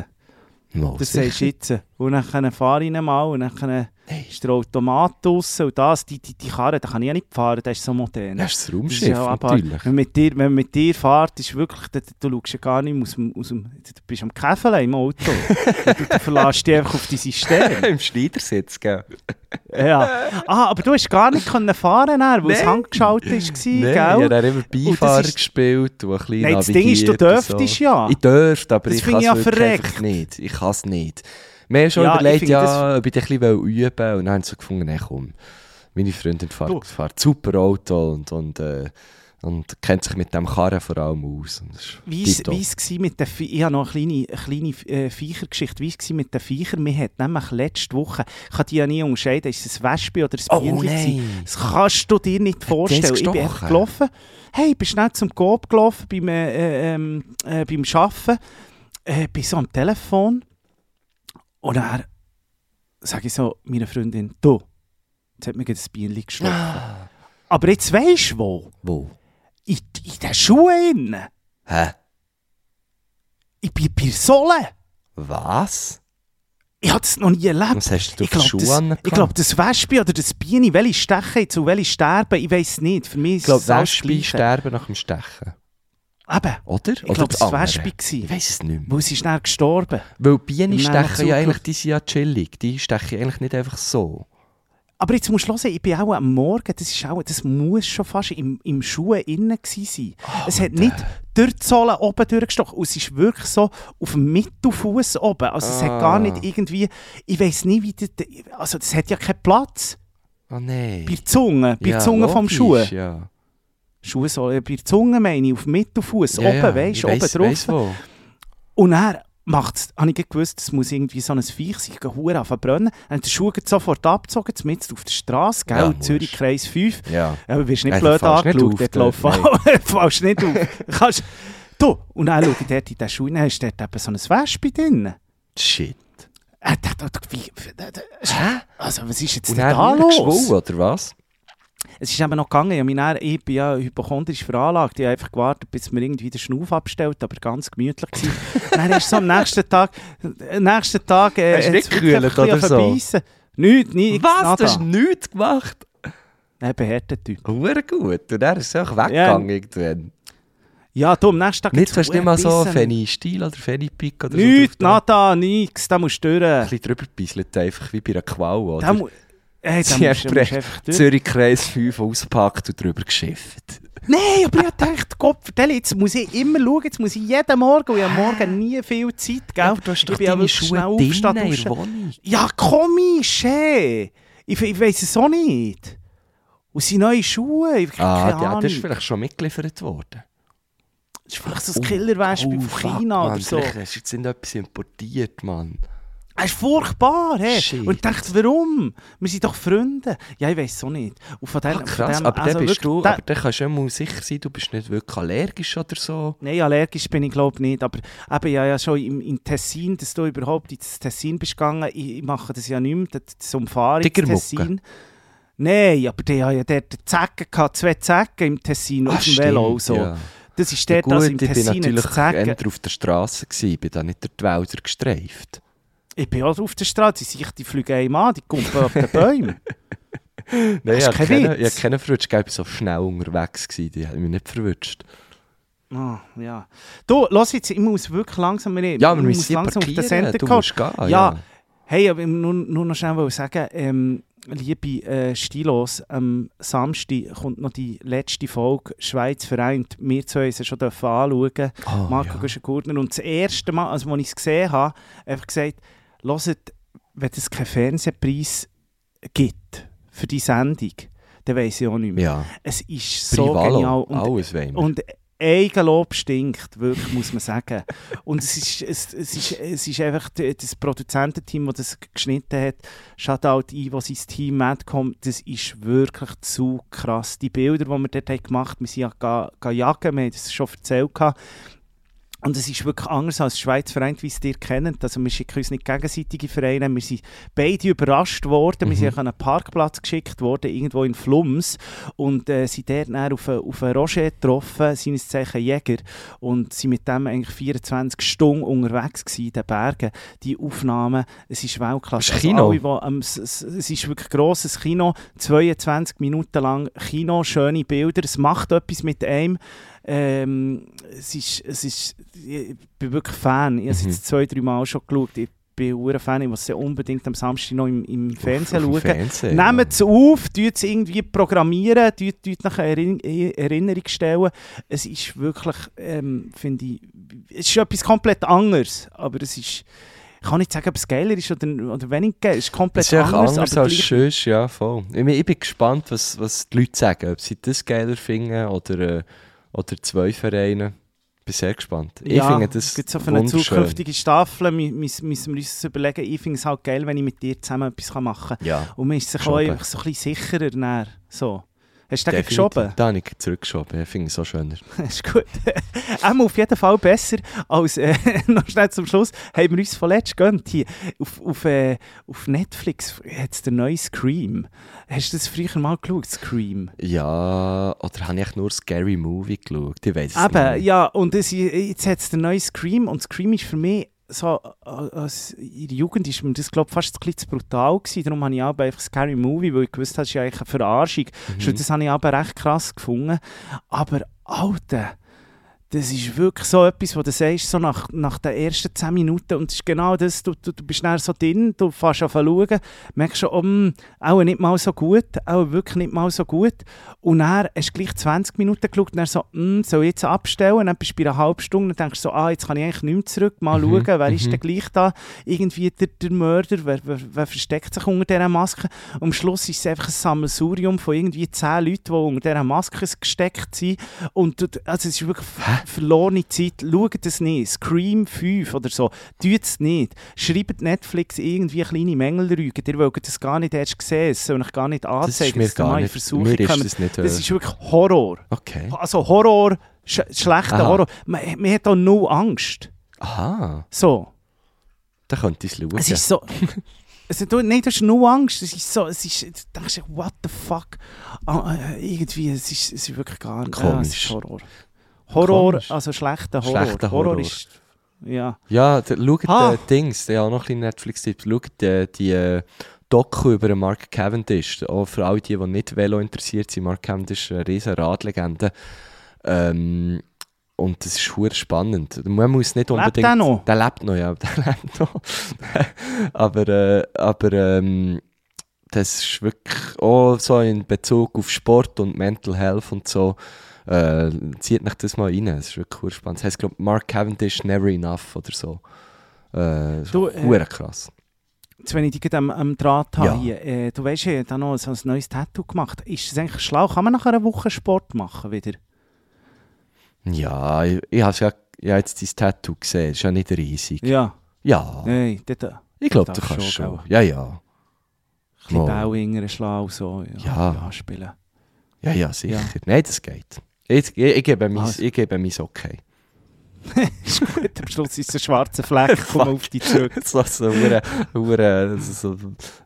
Mal Das sagst du jetzt. Und dann fahre ich mal und dann Nein. ist der Automat draussen und das, die, die, die Karre, da kann ich ja nicht fahren, das ist so modern. Das ist das Das Raumschiff, ist ja natürlich. Wenn mit dir, wenn man mit dir fährt, ist wirklich, du, du schaust ja gar nicht aus dem, aus dem du bist am Käfeln im Auto. du, du verlässt dich einfach auf dein System. Im Schneidersitz, gell? Ja. Ah, aber du hast gar nicht können fahren, dann, weil es handgeschaltet war, ich gell? habe dann immer Und Beifahrer das ist- gespielt und ein bisschen Nein, das Ding ist, du und dürftest so. ja. Ich dürfte, aber Das ich kann ich es ja verreckt. nicht. Ich kann es nicht. Wir haben schon Ja, überlegt, ja, das- ob ich ein bisschen üben. Und dann haben sie so gefunden, nee, komm, meine Freundin fährt, fährt super Auto und, und, äh, und kennt sich mit dem Karren vor allem aus. Wie es wie es mit den Vie- Ich habe noch eine kleine, eine kleine äh, Viechergeschichte. Wie es gsi mit den Viechern? Wir hatten nämlich letzte Woche, ich kann die ja nie unterscheiden, ist es ein Wespe oder ein Oh Bienchen? gewesen. nein! Das kannst du dir nicht vorstellen. Ich bin gestochen? gelaufen. Hey, ich bin schnell zum Coop gelaufen beim, äh, ähm, äh, beim Arbeiten. Äh, bin so am Telefon. Und dann sage ich so meiner Freundin, du, jetzt hat mir gerade ein Bienchen gestochen. Ah. Aber jetzt weisst du wo? Wo? In, in den Schuhen. Hä? Ich bin bei der Sohle. Was? Ich habe das noch nie erlebt. Was hast du Ich für glaube, Schuhe das, ich glaub, das Wespe oder das Biene, welche stechen jetzt und welche sterben, ich weiß nicht. Für mich Ich glaube, es Gleiche. sterben nach dem Stechen. Eben, Oder? ich glaube, das war. Ich weiß es nicht mehr. Weil sie dann gestorben. Weil Bienen stechen ja eigentlich, die sind ja chillig. Die stechen eigentlich nicht einfach so. Aber jetzt musst du hören, ich bin auch am Morgen, das, ist auch, das muss schon fast im, im Schuh innen sein. Ah, es hat nicht durch die Sohle oben durchgestochen. Und es ist wirklich so auf dem Mittelfuß oben. Also es hat gar Ah. nicht irgendwie, ich weiß nicht, wie das, also das hat ja keinen Platz. Oh nein. Bei der Zunge, bei der Ja, Zunge vom logisch, Schuh. Ja. Schuhsohle, bei der Zunge meine ich, auf dem Mittelfuß, Ja, oben, ja, weißt du, oben weiss- drauf. weiss wo. Und dann macht's, habe ich gewusst, es muss irgendwie so ein Viech sein, ein Hure auf brennen. Dann hat der Schuh sofort abgezogen, mitten auf der Straße, gell, Ja. Zürich Kreis 5. Ja. Aber wirst nicht Ja, du blöd angeschaut, dort läuft fällst nicht auf. Kannst, du, und dann schaue ich dort in den Schuh, dann ist dort eben so ein Wespe drin. Shit. Äh, da- da- wie, also, was ist jetzt Und da los? geschwollen, oder was? Es ist eben noch gegangen, ich, dann, ich bin ja hypochondrisch veranlagt, ich habe einfach gewartet, bis mir irgendwie der Schnuff abstellt, aber ganz gemütlich gewesen. dann ist so am nächsten Tag, am nächsten Tag... Äh, Hast du nicht gekühlt oder so? verbeissen. Nichts, nichts, Was? Du hast nada. nichts gemacht? Ein beheerter Typ. Hure gut. Und er ist auch weggegangen irgendwann. Ja, du, am nächsten Tag... Nicht, hat's hast du nicht mal so. Fenny-Stil oder Fenny-Pick oder Nichts, so? da? nada, nichts, da musst du durch. Ein bisschen drüber einfach wie bei einer Qual, oder? Hey, Sie musst, haben musst. Zürich Kreis 5 ausgepackt und drüber geschifft. Nein, aber ich dachte, Gott, vertell, jetzt muss ich immer schauen, jetzt muss ich jeden Morgen, und ich habe morgen nie viel Zeit, gell? Du hast Ich doch ja deine Schuhe schnell aufstehen, in der. Wohnung. Ja, komisch, hey. Ich, ich weiss es auch nicht. Und seine neuen Schuhe, ich Ah, keine ja, Ahnung. das ist vielleicht schon mitgeliefert worden. Das ist vielleicht so ein Killerwäsche oh, von fuck, China Mann, oder so. Hast du jetzt nicht etwas importiert, Mann. Das ist furchtbar, hey. Shit. Und ich dachte, warum? Wir sind doch Freunde. Ja, ich weiss es auch nicht. Und von dem, Ah, von krass, dem, aber also dann bist wirklich, du, der- aber dann kannst du sicher sein, du bist nicht wirklich allergisch oder so. Nein, allergisch bin ich glaube nicht, aber eben, ja, ja schon im, im Tessin, dass du überhaupt ins Tessin bist gegangen, ich, ich mache das ja nicht mehr, das, Umfahren ins? Tessin. Nein, aber die haben ja dort Zecken gehabt, zwei Zecken im Tessin auf dem Velo so. Ja. Das ist Ja, dort also im gut, ich Tessin natürlich jetzt Zecken. eher auf der Straße bin da nicht durch die Wälder gestreift. Ich bin auch auf der Straße, die, die fliegen einem an, die kumpen auf den Bäumen. Nein, ich habe Witz. keine, keine verwünscht, ich war so schnell unterwegs, gewesen, die haben mich nicht verwünscht. Ah, ja. Du, lass jetzt, ich muss wirklich langsam, ich, Ja, wir ich müssen langsam auf den Center kommen. gehen. Ja, Ja, Hey, aber nur, nur noch schnell sagen, ähm, liebe äh, Stilos, am Samstag kommt noch die letzte Folge «Schweiz vereint». Wir zwei haben sie schon anschauen, Oh, Marco ja. Guschen-Gurtner. Und das erste Mal, also als ich es gesehen habe, einfach gesagt, hört, wenn es keinen Fernsehpreis gibt für die Sendung, dann weiss ich auch nicht mehr. Ja, Es ist so Privalo, genial. Und alles und Eigenlob stinkt, wirklich, muss man sagen. Und es ist, es, es ist, es ist einfach das Produzententeam, das das geschnitten hat, Shoutout ein, was ins Team Madcom, das ist wirklich zu krass. Die Bilder, die wir dort haben gemacht haben, wir sind ja ga, ga jagen, wir haben das schon erzählt. gehabt. Und es ist wirklich anders als Schweiz vereint, wie es ihr kennt. Also wir schicken uns nicht gegenseitige Vereine. Wir sind beide überrascht worden. Wir sind an einen Parkplatz geschickt worden, irgendwo in Flums. Und äh, sind dort dann auf, einen- auf einen Roger getroffen, seines Zeichen Jäger. Und sind mit dem eigentlich 24 Stunden unterwegs gewesen in den Bergen. Die Aufnahmen, es ist Weltklasse. Es ist Kino. alle, die, ähm, es, es, es ist wirklich grosses Kino. 22 Minuten lang Kino, schöne Bilder. Es macht etwas mit einem. Ähm, es ist, es ist, ich bin wirklich Fan. Ich habe es Mhm. jetzt zwei, drei Mal schon geschaut. Ich bin ein Fan. Ich muss es ja unbedingt am Samstag noch im, im Fernsehen dem schauen. Fernsehen, Nehmt es auf, tut es irgendwie programmieren, tut, tut nach Erin Erinnerung stellen. Es ist wirklich, ähm, finde ich, es ist etwas komplett anderes. Aber es ist, ich kann nicht sagen, ob es geiler ist oder, oder weniger geil. Es ist komplett Es ist anders. anders aber als sonst, ja, voll. Ich bin, ich bin gespannt, was, was die Leute sagen, ob sie das geiler finden oder, äh, oder zwei Vereine. Ich bin sehr gespannt. Ich ja, finde das auch für eine zukünftige Staffel mü- müssen müssen wir uns überlegen. Ich finde es halt geil, wenn ich mit dir zusammen etwas machen kann. Ja, Und man ist sich auch einfach so ein bisschen sicherer. Dann. So. Hast du den geschoben? Da habe ich zurückgeschoben. Ich finde es so schöner. Das ist gut. Einmal auf jeden Fall besser als, äh, noch schnell zum Schluss, haben wir uns vorletzt gönnt hier. Auf, auf, äh, auf Netflix hat es den neuen Scream. Hast du das früher mal geschaut, Scream? Ja, oder habe ich nur Scary Movie geschaut? Ich weiß es Eben, nicht. ja, und das, jetzt hat es den neuen Scream und Scream ist für mich so, äh, als in der Jugend ist mir das glaube fast ein bisschen zu brutal gewesen, darum habe ich auch einfach Scary Movie, weil ich gewusst habe, das ist ja eigentlich eine Verarschung. Mhm. Das habe ich aber recht krass gefunden. Aber, Alter, das ist wirklich so etwas, wo du sagst, so nach, nach den ersten 10 Minuten, und es ist genau das, du, du, du bist dann so drin, du fährst an schauen, merkst schon, oh, auch nicht mal so gut, auch wirklich nicht mal so gut. Und dann hast du gleich 20 Minuten geschaut und dann so, hm, soll ich jetzt abstellen? Dann bist du bei einer halben Stunde und denkst so, ah, jetzt kann ich eigentlich nicht mehr zurück, mal Mhm, schauen, wer ist mhm. denn gleich da? Irgendwie der, der Mörder, wer, wer, wer versteckt sich unter dieser Maske? Und am Schluss ist es einfach ein Sammelsurium von irgendwie 10 Leuten, die unter dieser Maske gesteckt sind. Und also es ist wirklich? Verlorene Zeit. Schaut es nicht. Scream 5 oder so. Tut es nicht. Schreibt Netflix irgendwie kleine Mängelrüge. Ihr wollt das gar nicht erst sehen. Es soll euch gar nicht Das ist anzeigen. mir gar nicht. Versuchung Mir ist das nicht... Äh, Das ist wirklich Horror. okay. Also Horror, sch schlechter Aha. Horror. Man, man hat auch null Angst. Aha, So. da könnte ich es schauen. Es ist so. Also, du, nein, du hast nur Angst. Es ist so, es ist, du denkst, dir, what the fuck? Ah, äh, irgendwie, es ist, es ist wirklich gar nicht. Ja, es ist Komisch. Horror. Horror, Komisch. also schlechter Horror. Schlechter Horror. ist. Ja. Ja, schaut Ha. äh, Dings, ja noch ein bisschen Netflix-Tipps, schaut äh, die äh, Doku über Mark Cavendish, auch für alle die, die nicht Velo interessiert sind, Mark Cavendish ist eine riesen Radlegende. Ähm, und das ist schwer spannend. Man muss nicht Lebt unbedingt... der noch? Der lebt noch, ja, der lebt noch. aber äh, aber ähm, das ist wirklich auch so in Bezug auf Sport und Mental Health und so Äh, zieht euch das mal rein, es ist wirklich cool spannend. Das heisst, glaube Mark Cavendish Never Enough oder so. Äh, Du, äh, krass. Jetzt, wenn ich dich am, am Draht habe, Ja. hier, äh, du weißt, ich habe da noch so ein neues Tattoo gemacht. Ist es eigentlich schlau? Kann man nach einer Woche Sport machen wieder? Ja, ich, ich habe ja, ich habe jetzt dein Tattoo gesehen, ist ja nicht riesig. Ja. Ja, Nein, dort ein ich glaube, du kannst schon, schon. Ja, ja. bisschen Mal. Bauinger schlau so. Ja. ja spielen. Ja, ja, sicher. Ja. Nein, das geht. Ich, ich, ich, gebe mein, Also. ich gebe mein Okay. ist gut, am Schluss ist ein schwarzer Fleck, komm auf dich zurück. so so hure, hure, so,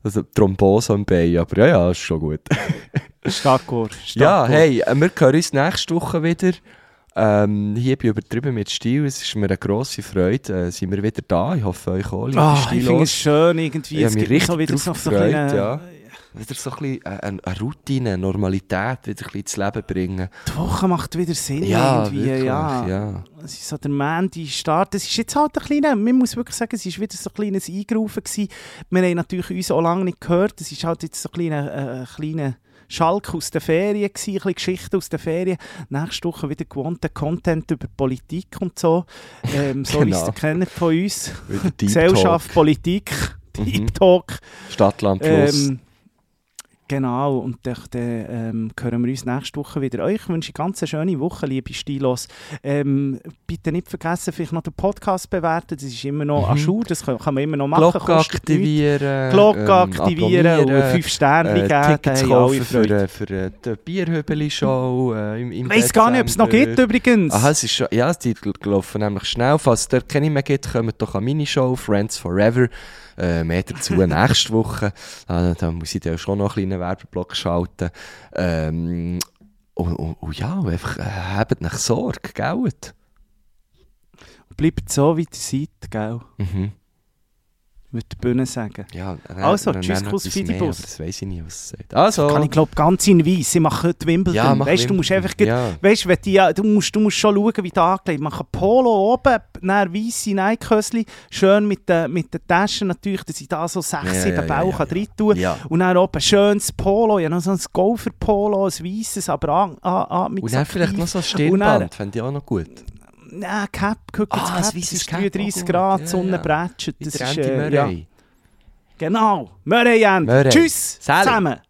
so Thrombose am Bein, aber ja, ja, ist schon gut. Starkor. Ja, hey, wir hören uns nächste Woche wieder. Ähm, hier bei Übertrieben mit Stil. Es ist mir eine grosse Freude. Äh, sind wir wieder da. Ich hoffe, euch alle. Ah, ist ich finde es schön irgendwie. Ich es gibt so wieder so, gefreut, kleine- ja. Wieder so ein bisschen äh, eine, eine Routine, eine Normalität wieder ein bisschen ins Leben bringen. Die Woche macht wieder Sinn Ja, irgendwie. wirklich, ja. ja. Es ist so der Mandy Start. Es ist jetzt halt ein kleiner, man muss wirklich sagen, es ist wieder so ein kleines Eingerufen gewesen. Wir haben natürlich uns auch lange nicht gehört. Es ist halt jetzt so ein kleiner, äh, kleiner Schalk aus den Ferien gewesen, ein bisschen Geschichte aus den Ferien. Nächste Woche wieder gewohnter Content über Politik und so. Ähm, so Genau. es ihr kennt von uns. Gesellschaft, Politik, Mhm. Deep Talk. Talk, Stadtland Plus. Ähm, genau, und dann, dann ähm, hören wir uns nächste Woche wieder. Euch wünsche ich ganz eine schöne Woche, liebe Stilos. Ähm, bitte nicht vergessen, vielleicht noch den Podcast bewerten, das ist immer noch Mhm. à jour, das kann, kann man immer noch machen. Glocke aktivieren. Glocke ähm, aktivieren und 5 Sterne äh, geben, Tickets alle kaufen für, für äh, die Bierhöbeli-Show äh, im, im Ich weiss gar nicht, ob es noch gibt übrigens. Aha, es ist schon, ja, die laufen nämlich schnell. Falls es dort keine mehr gibt, kommt doch an meine Show, Friends Forever. Äh, mehr dazu nächste Woche. Äh, da muss ich dann schon noch einen kleinen Werbeblock schalten. Ähm, und, und, und ja, einfach, äh, habt nach Sorge, gell? Bleibt so, wie ihr seid, gell? Mhm. Würde die Bühne sagen. Ja, Also, dann- tschüss, Kuss, Fidibus. Das weiß ich nicht, was es sagt. Also, Kann ich glaube ganz in weiss. Sie machen heute Wimbledon. ja, mach weißt du, du musst Wimbledon. einfach Ja. Weißt du, wenn die, du, musst, du musst schon schauen, wie die angelegt Mach ein Polo oben, dann weisse Nike-Hösli, schön mit den, mit den Taschen natürlich, dass ich da so sechs, Ja, sieben ja, Bauch ja, rein tun Ja. Und dann oben schönes Polo, ja noch so ein Golfer-Polo, ein weisses, aber an, an, an, mit Und dann vielleicht noch so ein Stirnband, fände ich auch noch gut. Nein, Cap, guck jetzt, ah, Cap, es ist 33 Grad, ja, Sonne ja. Bretschet, das ist, äh, ja. Genau, Murray End. Tschüss, Sally. zusammen.